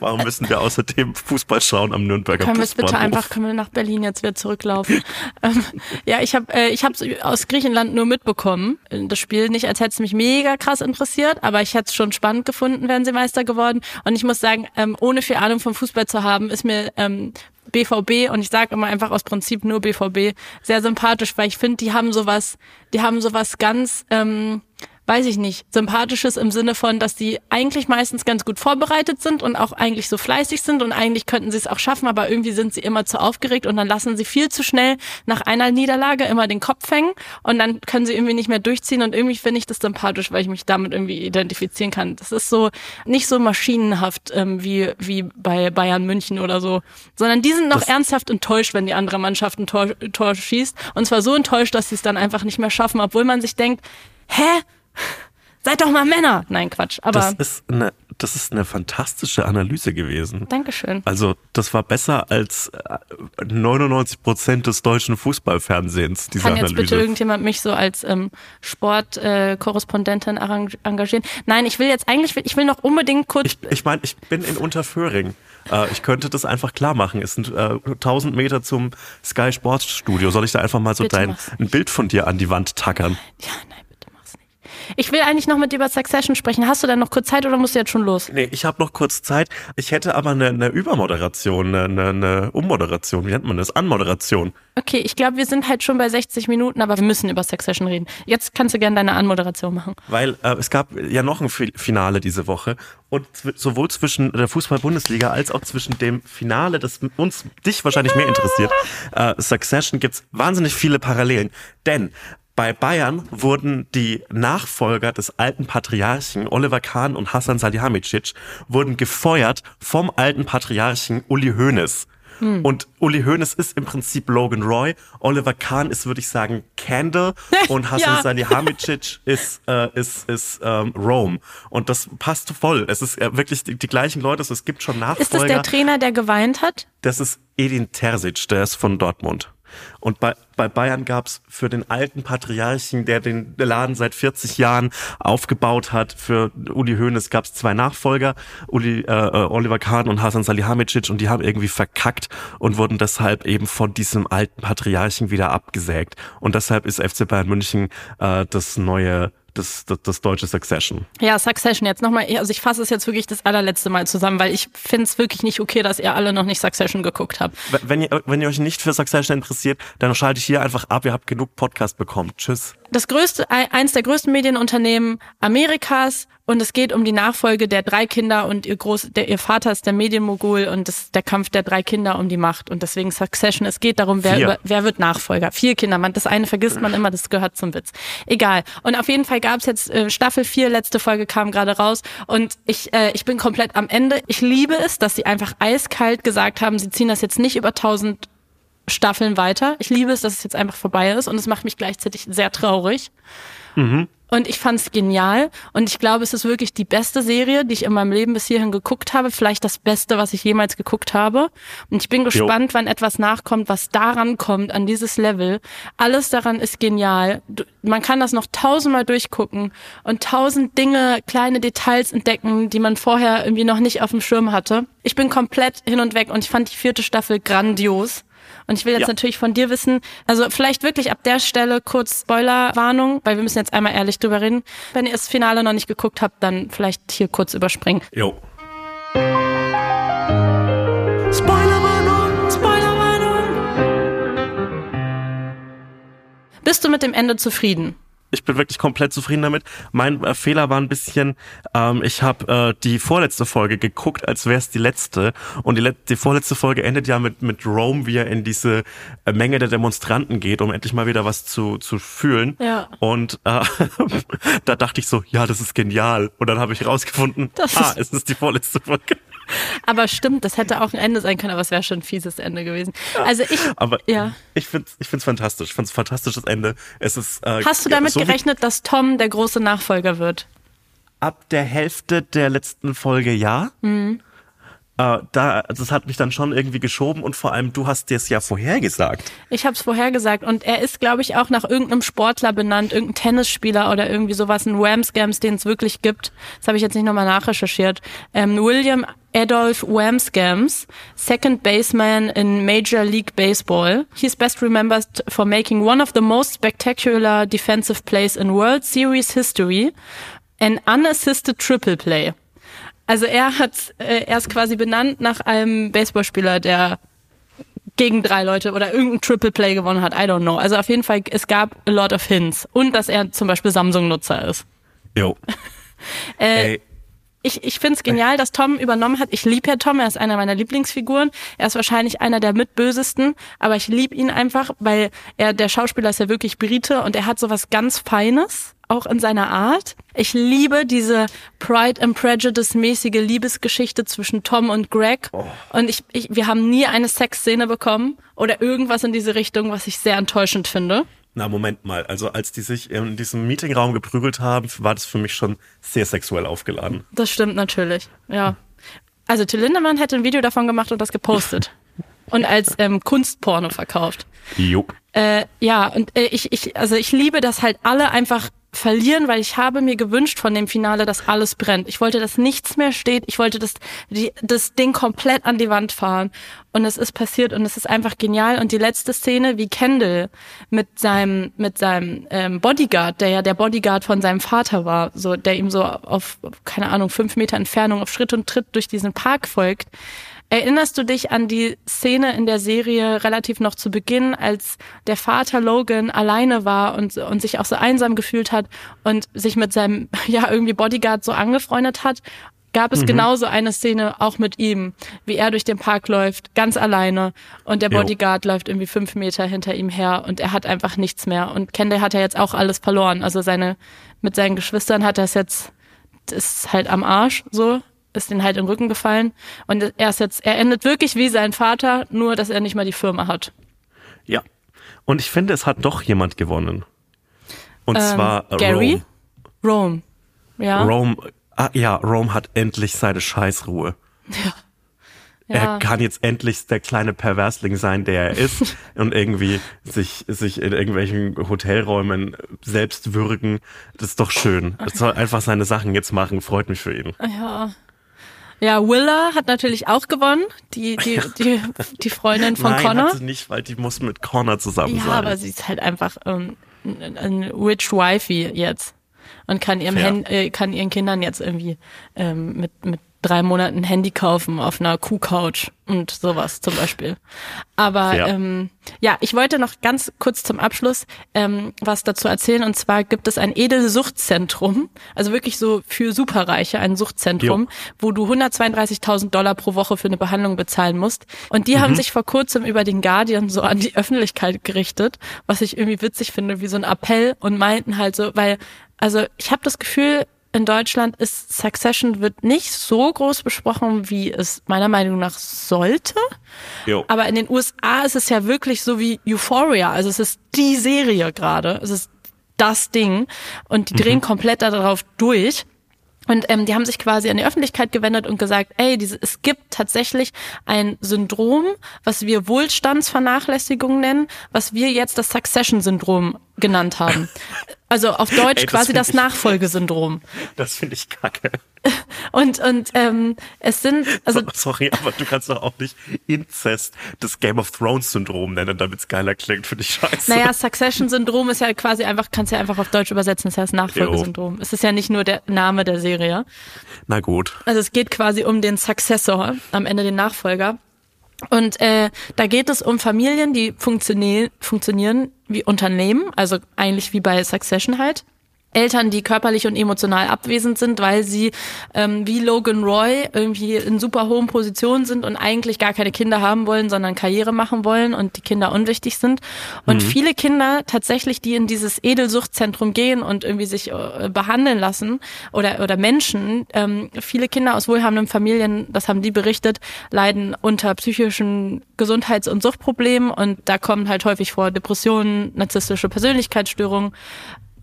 B: Warum müssen wir außerdem Fußball schauen am Nürnberger
A: Können wir es bitte einfach, können wir nach Berlin jetzt wieder zurücklaufen? ähm, ja, ich habe äh, ich hab's aus Griechenland nur mitbekommen, äh, das Spiel. Nicht, als hätte es mich mega krass interessiert, aber ich hätte es schon spannend gefunden, wären sie Meister geworden. Und ich muss sagen, ähm, ohne viel Ahnung vom Fußball zu haben, ist mir ähm, BVB und ich sage immer einfach aus Prinzip nur BVB sehr sympathisch, weil ich finde, die haben sowas, die haben sowas ganz ähm, weiß ich nicht, sympathisches im Sinne von, dass die eigentlich meistens ganz gut vorbereitet sind und auch eigentlich so fleißig sind und eigentlich könnten sie es auch schaffen, aber irgendwie sind sie immer zu aufgeregt und dann lassen sie viel zu schnell nach einer Niederlage immer den Kopf hängen und dann können sie irgendwie nicht mehr durchziehen und irgendwie finde ich das sympathisch, weil ich mich damit irgendwie identifizieren kann. Das ist so nicht so maschinenhaft ähm, wie, wie bei Bayern München oder so, sondern die sind noch
B: Das-
A: ernsthaft enttäuscht, wenn die andere Mannschaft ein Tor, Tor schießt und zwar so enttäuscht, dass sie es dann einfach nicht mehr schaffen, obwohl man sich denkt, hä? Seid doch mal Männer. Nein, Quatsch. Aber
B: Das ist eine, das ist eine fantastische Analyse gewesen.
A: Dankeschön.
B: Also das war besser als äh, 99 Prozent des deutschen Fußballfernsehens, diese
A: Kann jetzt
B: Analyse.
A: bitte irgendjemand mich so als ähm, Sportkorrespondentin äh, engagieren? Nein, ich will jetzt eigentlich, ich will noch unbedingt kurz.
B: Ich, ich meine, ich bin in Unterföhring. Äh, ich könnte das einfach klar machen. Es sind äh, 1000 Meter zum Sky Sports Studio. Soll ich da einfach mal so
A: Bitte
B: dein,
A: mach's.
B: ein Bild von dir an die Wand tackern?
A: ja, nein. Ich will eigentlich noch mit dir über Succession sprechen. Hast du denn noch kurz Zeit oder musst du jetzt schon los?
B: Nee, ich habe noch kurz Zeit. Ich hätte aber eine, eine Übermoderation, eine, eine, Ummoderation. Wie nennt man das? Anmoderation.
A: Okay, ich glaube, wir sind halt schon bei 60 Minuten, aber wir müssen über Succession reden. Jetzt kannst du gerne deine Anmoderation machen.
B: Weil äh, es gab ja noch ein Fi- Finale diese Woche und sowohl zwischen der Fußball-Bundesliga als auch zwischen dem Finale, das uns dich wahrscheinlich mehr interessiert, äh, Succession gibt's wahnsinnig viele Parallelen. Denn bei Bayern wurden die Nachfolger des alten Patriarchen Oliver Kahn und Hassan Salihamidzic wurden gefeuert vom alten Patriarchen Uli Hoeneß. Und Uli Hoeneß ist im Prinzip Logan Roy. Oliver Kahn ist, würde ich sagen, Candle. Und Hassan
A: Ja.
B: Salihamidzic ist, äh, ist, ist ähm, Rome. Und das passt voll. Es ist äh, wirklich die, die gleichen Leute. Es gibt schon Nachfolger.
A: Ist das der Trainer, der geweint hat?
B: Das ist Edin Terzic, der ist von Dortmund. Und bei, bei Bayern gab's für den alten Patriarchen, der den Laden seit 40 Jahren aufgebaut hat, für Uli Hoeneß gab's zwei Nachfolger, Uli, äh, äh, Oliver Kahn und Hasan Salihamidzic, und die haben irgendwie verkackt und wurden deshalb eben von diesem alten Patriarchen wieder abgesägt. Und deshalb ist FC Bayern München äh, das neue, das, das, das deutsche Succession.
A: Ja, Succession jetzt nochmal, also ich fasse es jetzt wirklich das allerletzte Mal zusammen, weil ich finde es wirklich nicht okay, dass ihr alle noch nicht Succession geguckt habt.
B: Wenn ihr, wenn ihr euch nicht für Succession interessiert, dann schalte ich hier einfach ab. Ihr habt genug Podcast bekommen. Tschüss.
A: Das größte, ein- eins der größten Medienunternehmen Amerikas und es geht um die Nachfolge der drei Kinder und ihr Groß, der, ihr Vater ist der Medienmogul und das, der Kampf der drei Kinder um die Macht und deswegen Succession. Es geht darum, wer,
B: Vier.
A: über, wer wird Nachfolger. Vier Kinder, man, das eine vergisst man immer, das gehört zum Witz. Egal. Und auf jeden Fall gab es jetzt äh, Staffel 4, letzte Folge kam gerade raus und ich, äh, ich bin komplett am Ende. Ich liebe es, dass sie einfach eiskalt gesagt haben, sie ziehen das jetzt nicht über 1000 Staffeln weiter. Ich liebe es, dass es jetzt einfach vorbei ist und es macht mich gleichzeitig sehr traurig. Und ich fand es genial und ich glaube, es ist wirklich die beste Serie, die ich in meinem Leben bis hierhin geguckt habe. Vielleicht das Beste, was ich jemals geguckt habe. Und ich bin gespannt, wann etwas nachkommt, was daran kommt, an dieses Level. Alles daran ist genial. Man kann das noch tausendmal durchgucken und tausend Dinge, kleine Details entdecken, die man vorher irgendwie noch nicht auf dem Schirm hatte. Ich bin komplett hin und weg und ich fand die vierte Staffel grandios. Und ich will jetzt
B: Ja.
A: natürlich von dir wissen, also vielleicht wirklich ab der Stelle kurz Spoilerwarnung, weil wir müssen jetzt einmal ehrlich drüber reden. Wenn ihr das Finale noch nicht geguckt habt, dann vielleicht hier kurz überspringen.
B: Jo.
A: Spoilerwarnung! Spoilerwarnung! Bist du mit dem Ende zufrieden?
B: Ich bin wirklich komplett zufrieden damit. Mein äh, Fehler war ein bisschen, ähm, ich habe äh, die vorletzte Folge geguckt, als wäre es die letzte. Und die, let die vorletzte Folge endet ja mit, mit Rome, wie er in diese äh, Menge der Demonstranten geht, um endlich mal wieder was zu, zu fühlen.
A: Ja.
B: Und äh, da dachte ich so, ja, das ist genial. Und dann habe ich rausgefunden,
A: Das
B: ah, es ist die vorletzte Folge.
A: Aber stimmt, das hätte auch ein Ende sein können, aber es wäre schon ein fieses Ende gewesen. Also ich,
B: Aber
A: ja.
B: ich finde ich find's fantastisch. Ich finde es fantastisches Ende. Es ist, äh,
A: Hast du damit
B: so
A: gerechnet, dass Tom der große Nachfolger wird?
B: ab der Hälfte der letzten Folge ja. Mhm. Äh, da, das hat mich dann schon irgendwie geschoben und vor allem, du hast dir es ja vorhergesagt.
A: Ich habe es vorhergesagt und er ist, glaube ich, auch nach irgendeinem Sportler benannt, irgendein Tennisspieler oder irgendwie sowas, ein Whamsgams, den es wirklich gibt. Das habe ich jetzt nicht nochmal nachrecherchiert. Ähm, William Adolf Whamsgams, second baseman in Major League Baseball. He's best remembered for making one of the most spectacular defensive plays in World Series history, an unassisted triple play. Also er hat, äh, er ist quasi benannt nach einem Baseballspieler, der gegen drei Leute oder irgendein Triple Play gewonnen hat. I don't know. Also auf jeden Fall, es gab a lot of hints. Und dass er zum Beispiel Samsung-Nutzer ist.
B: Jo.
A: äh, ich, ich finde es genial, dass Tom übernommen hat. Ich liebe ja Tom, er ist einer meiner Lieblingsfiguren. Er ist wahrscheinlich einer der mitbösesten, aber ich liebe ihn einfach, weil er, der Schauspieler ist ja wirklich Brite und er hat sowas ganz Feines auch in seiner Art. Ich liebe diese Pride and Prejudice mäßige Liebesgeschichte zwischen Tom und Greg. Oh. Und ich, ich, wir haben nie eine Sexszene bekommen oder irgendwas in diese Richtung, was ich sehr enttäuschend finde.
B: Na, Moment mal. Also als die sich in diesem Meetingraum geprügelt haben, war das für mich schon sehr sexuell aufgeladen.
A: Das stimmt natürlich, ja. Also Till Lindemann hätte ein Video davon gemacht und das gepostet. und als ähm, Kunstporno verkauft.
B: Jo.
A: Äh, ja, und äh, ich, ich, also ich liebe, dass halt alle einfach verlieren, weil ich habe mir gewünscht von dem Finale, dass alles brennt. Ich wollte, dass nichts mehr steht. Ich wollte das, die, das Ding komplett an die Wand fahren. Und es ist passiert und es ist einfach genial. Und die letzte Szene, wie Kendall mit seinem, mit seinem ähm, Bodyguard, der ja der Bodyguard von seinem Vater war, so, der ihm so auf, keine Ahnung, fünf Meter Entfernung auf Schritt und Tritt durch diesen Park folgt, Erinnerst du dich an die Szene in der Serie relativ noch zu Beginn, als der Vater Logan alleine war und, und sich auch so einsam gefühlt hat und sich mit seinem, ja, irgendwie Bodyguard so angefreundet hat? Gab es mhm. genauso eine Szene auch mit ihm, wie er durch den Park läuft, ganz alleine und der Bodyguard jo. läuft irgendwie fünf Meter hinter ihm her und er hat einfach nichts mehr. Und Kendall hat ja jetzt auch alles verloren. Also seine, mit seinen Geschwistern hat er es jetzt, ist halt am Arsch, so ist den halt im Rücken gefallen. Und er ist jetzt, er endet wirklich wie sein Vater, nur dass er nicht mal die Firma hat.
B: Ja. Und ich finde, es hat doch jemand gewonnen. Und ähm, zwar
A: Gary? Rome. Rome. Ja.
B: Rome, ah, ja, Rome hat endlich seine Scheißruhe. Ja. Ja. Er kann jetzt endlich der kleine Perversling sein, der er ist und irgendwie sich, sich in irgendwelchen Hotelräumen selbst würgen. Das ist doch schön. Er soll einfach seine Sachen jetzt machen. Freut mich für ihn.
A: Ja. Ja, Willa hat natürlich auch gewonnen, die, die, die, die Freundin von
B: Nein,
A: Connor.
B: Hat sie nicht, weil die muss mit Connor zusammen
A: ja,
B: sein.
A: Ja, aber sie ist halt einfach ähm, ein Rich Wifey jetzt und kann ihrem Hand, äh, kann ihren Kindern jetzt irgendwie ähm, mit mit drei Monaten Handy kaufen auf einer Kuhcouch und sowas zum Beispiel. Aber ja. Ähm, ja, ich wollte noch ganz kurz zum Abschluss ähm, was dazu erzählen. Und zwar gibt es ein Edelsuchtzentrum, also wirklich so für Superreiche, ein Suchtzentrum, jo. wo du 132.000 Dollar pro Woche für eine Behandlung bezahlen musst. Und die mhm. haben sich vor kurzem über den Guardian so an die Öffentlichkeit gerichtet, was ich irgendwie witzig finde, wie so ein Appell und meinten halt so, weil also ich habe das Gefühl, in Deutschland ist Succession wird nicht so groß besprochen, wie es meiner Meinung nach sollte. Jo. Aber in den USA ist es ja wirklich so wie Euphoria. Also es ist die Serie gerade. Es ist das Ding. Und die drehen mhm. komplett darauf durch. Und ähm, die haben sich quasi an die Öffentlichkeit gewendet und gesagt, ey, diese, es gibt tatsächlich ein Syndrom, was wir Wohlstandsvernachlässigung nennen, was wir jetzt das Succession-Syndrom genannt haben. Also auf Deutsch Ey, quasi das, das Nachfolgesyndrom.
B: Das finde ich kacke.
A: Und, und ähm, es sind. Also,
B: Sorry, aber du kannst doch auch nicht Inzest das Game of Thrones Syndrom nennen, damit es geiler klingt, finde ich scheiße.
A: Naja, Succession-Syndrom ist ja quasi einfach, kannst du ja einfach auf Deutsch übersetzen, das heißt Nachfolgesyndrom. Jo. Es ist ja nicht nur der Name der Serie.
B: Na gut.
A: Also es geht quasi um den Successor, am Ende den Nachfolger. Und äh, da geht es um Familien, die funktionieren, funktionieren wie Unternehmen, also eigentlich wie bei Succession halt. Eltern, die körperlich und emotional abwesend sind, weil sie ähm, wie Logan Roy irgendwie in super hohen Positionen sind und eigentlich gar keine Kinder haben wollen, sondern Karriere machen wollen und die Kinder unwichtig sind. Und mhm. viele Kinder tatsächlich, die in dieses Edelsuchtzentrum gehen und irgendwie sich äh, behandeln lassen oder oder Menschen, ähm, viele Kinder aus wohlhabenden Familien, das haben die berichtet, leiden unter psychischen Gesundheits- und Suchtproblemen und da kommen halt häufig vor Depressionen, narzisstische Persönlichkeitsstörungen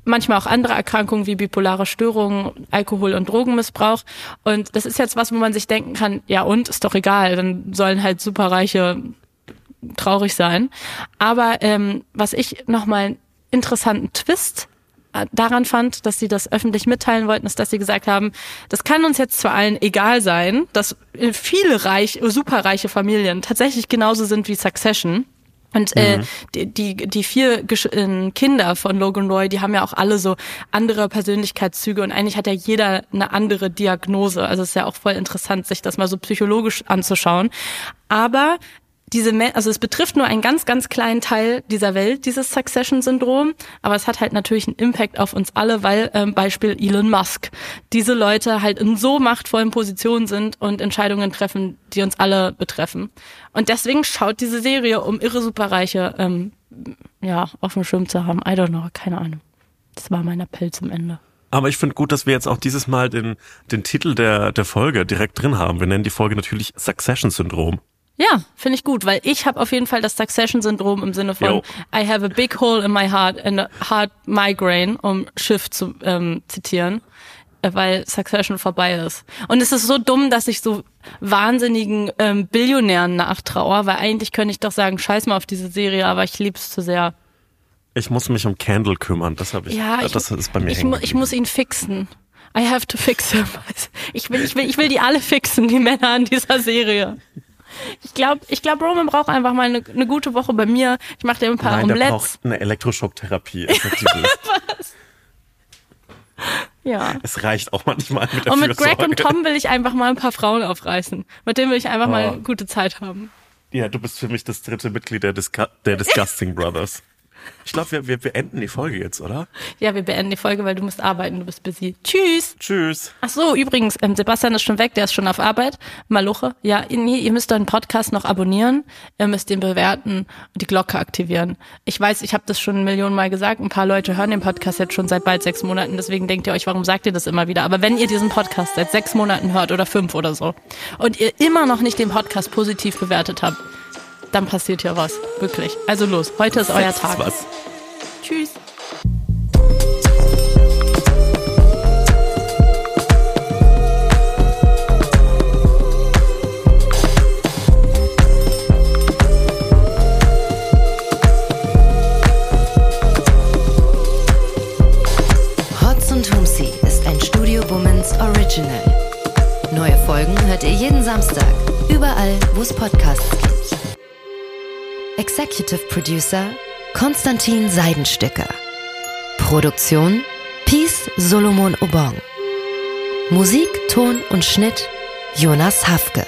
A: manchmal auch andere Erkrankungen wie bipolare Störungen, Alkohol- und Drogenmissbrauch. Und das ist jetzt was, wo man sich denken kann, ja und, ist doch egal, dann sollen halt superreiche traurig sein. Aber ähm, was ich nochmal einen interessanten Twist äh, daran fand, dass sie das öffentlich mitteilen wollten, ist, dass sie gesagt haben, das kann uns jetzt zwar allen egal sein, dass viele reich, superreiche Familien tatsächlich genauso sind wie Succession. Und äh, mhm. die, die, die vier Gesch äh, Kinder von Logan Roy, die haben ja auch alle so andere Persönlichkeitszüge und eigentlich hat ja jeder eine andere Diagnose. Also es ist ja auch voll interessant, sich das mal so psychologisch anzuschauen. Aber diese, also es betrifft nur einen ganz, ganz kleinen Teil dieser Welt, dieses Succession-Syndrom, aber es hat halt natürlich einen Impact auf uns alle, weil ähm, Beispiel Elon Musk, diese Leute halt in so machtvollen Positionen sind und Entscheidungen treffen, die uns alle betreffen. Und deswegen schaut diese Serie, um irre Superreiche ähm, ja, auf dem Schirm zu haben. I don't know, keine Ahnung. Das war mein Appell zum Ende.
B: Aber ich finde gut, dass wir jetzt auch dieses Mal den, den Titel der, der Folge direkt drin haben. Wir nennen die Folge natürlich Succession-Syndrom.
A: Ja, finde ich gut, weil ich habe auf jeden Fall das Succession-Syndrom im Sinne von Yo. I have a big hole in my heart and a hard migraine, um Schiff zu ähm, zitieren, äh, weil Succession vorbei ist. Und es ist so dumm, dass ich so wahnsinnigen ähm, Billionären nachtrauer, weil eigentlich könnte ich doch sagen, scheiß mal auf diese Serie, aber ich lieb's zu sehr.
B: Ich muss mich um Candle kümmern, das habe ich,
A: ja, ich,
B: das ist bei mir
A: ich, mu ich muss ihn fixen. I have to fix him. Ich will, ich will, ich will die alle fixen, die Männer an dieser Serie. Ich glaube, ich glaub, Roman braucht einfach mal eine, eine gute Woche bei mir. Ich mache dir ein paar
B: Nein,
A: Omelettes.
B: Der braucht eine Elektroschocktherapie.
A: Ja.
B: Es reicht auch manchmal mit der
A: Und mit Greg und Tom will ich einfach mal ein paar Frauen aufreißen. Mit denen will ich einfach oh. mal eine gute Zeit haben.
B: Ja, du bist für mich das dritte Mitglied der, Disgu der Disgusting Brothers. Ich glaube, wir, wir beenden die Folge jetzt, oder?
A: Ja, wir beenden die Folge, weil du musst arbeiten, du bist busy. Tschüss.
B: Tschüss.
A: Ach so, übrigens, ähm, Sebastian ist schon weg, der ist schon auf Arbeit. Maluche. Ja, nee, ihr müsst euren Podcast noch abonnieren, ihr müsst den bewerten und die Glocke aktivieren. Ich weiß, ich habe das schon Millionen Mal gesagt, ein paar Leute hören den Podcast jetzt schon seit bald sechs Monaten, deswegen denkt ihr euch, warum sagt ihr das immer wieder? Aber wenn ihr diesen Podcast seit sechs Monaten hört oder fünf oder so und ihr immer noch nicht den Podcast positiv bewertet habt, dann passiert hier was. Wirklich. Also los, heute ist euer Tag. Was. Tschüss.
C: Hotz und Humsi ist ein Studio Womans Original. Neue Folgen hört ihr jeden Samstag, überall, wo es Podcasts gibt. Executive Producer Konstantin Seidenstücker. Produktion Peace Solomon Obong. Musik, Ton und Schnitt Jonas Hafke.